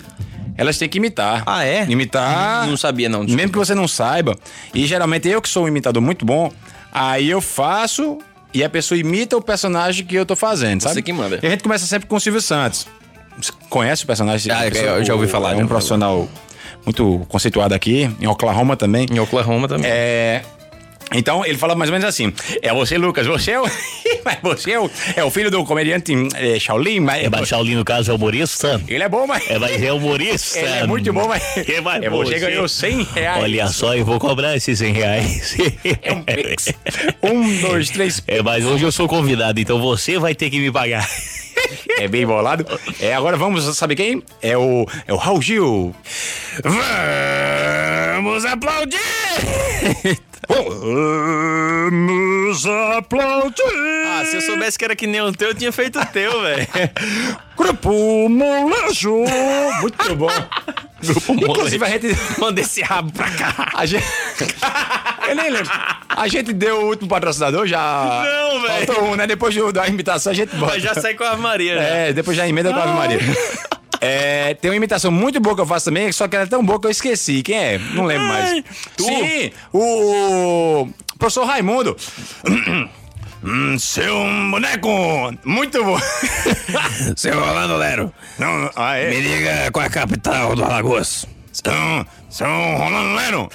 elas têm que imitar.
Ah, é?
Imitar.
Não sabia, não. desculpa.
Mesmo que você não saiba. E geralmente eu que sou um imitador muito bom, aí eu faço e a pessoa imita o personagem que eu tô fazendo, sabe?
Você que manda.
E a gente começa sempre com o Silvio Santos. Você conhece o personagem?
Ah,
A
eu já ouvi falar,
É um profissional muito conceituado aqui, em Oklahoma também.
Em Oklahoma também.
É. Então, ele fala mais ou menos assim: É você, Lucas, você é o, <laughs> você é o, é o filho do comediante é, Shaolin, mas.
É, mas Shaolin, no caso, é humorista?
Ele é bom, mas.
É, mas é humorista.
Ele é muito bom, mas. <laughs>
É, mas
é, você
você-
ganhou 100 reais.
Olha só, eu vou cobrar esses 100 reais.
É um pix. Um, dois, três. <laughs>
É, mas hoje eu sou convidado, então você vai ter que me pagar.
É bem bolado. É, agora vamos, sabe quem? É o, é o Raul Gil.
Vamos aplaudir!
Vamos aplaudir.
Ah, se eu soubesse que era que nem o teu, eu tinha feito o teu, velho. <laughs>
Grupo Molejo. Muito bom. <laughs>
Grupo
Inclusive, a gente.
Manda esse rabo pra cá.
A gente. Eu nem lembro. A gente deu o último patrocinador já.
Não, velho.
Faltou um, né? Depois do- da imitação a gente bota.
Já sai com a Maria, né?
É, depois já emenda com a Maria. <laughs> É, tem uma imitação muito boa que eu faço também, só que ela é tão boa que eu esqueci. Quem é? Não lembro mais.
tu?
Sim, o, o professor Raimundo. <clears throat> Hum, seu boneco! Muito bom! <laughs>
Seu Rolando Lero,
Não, ah, é?
me diga qual é a capital do Alagoas.
Seu, seu Rolando Lero!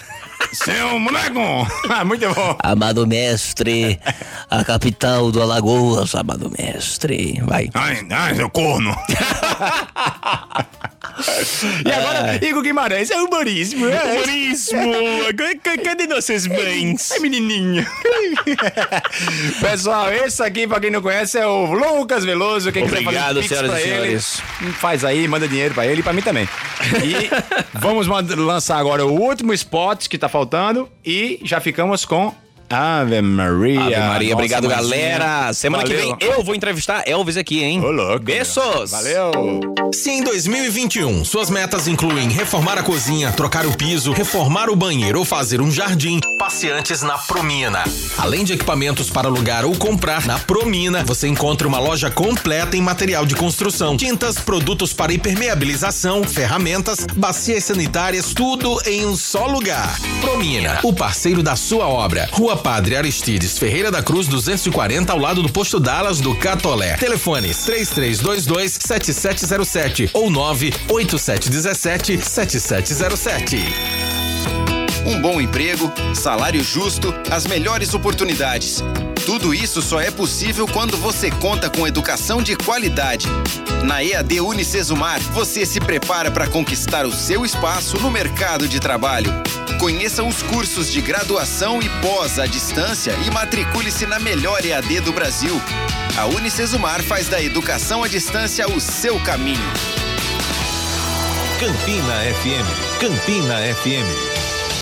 Seu boneco! <laughs> Ah, muito bom!
Amado mestre, a capital do Alagoas, amado mestre. Vai.
Ai, ai, seu corno! <laughs> <laughs> E agora, Igor Guimarães, é humorismo. É
Humorismo! <laughs> Cadê nossas mães?
É menininho. <laughs> Pessoal, esse aqui, pra quem não conhece, é o Lucas Veloso. Quem quiser
Obrigado,
fazer um
senhoras e
ele,
senhores.
faz aí, manda dinheiro pra ele e pra mim também. E vamos lançar agora o último spot que tá faltando e já ficamos com Ave Maria.
Ave Maria,
Nossa,
obrigado, galera. Semana
Valeu.
que vem eu vou entrevistar Elvis aqui, hein?
Ô, louco.
Beijos!
Valeu.
Se em 2021 suas metas incluem reformar a cozinha, trocar o piso, reformar o banheiro ou fazer um jardim, passe antes na Promina. Além de equipamentos para alugar ou comprar, na Promina você encontra uma loja completa em material de construção, tintas, produtos para impermeabilização, ferramentas, bacias sanitárias, tudo em um só lugar. Promina, o parceiro da sua obra. Rua Padre Aristides Ferreira da Cruz 240 ao lado do posto Dallas do Catolé. Telefones 3322 7707 ou 98717 7707.
Um bom emprego, salário justo, as melhores oportunidades. Tudo isso só é possível quando você conta com educação de qualidade. Na EAD Unicesumar, você se prepara para conquistar o seu espaço no mercado de trabalho. Conheça os cursos de graduação e pós à distância e matricule-se na melhor EAD do Brasil. A Unicesumar faz da educação à distância o seu caminho.
Campina FM. Campina FM.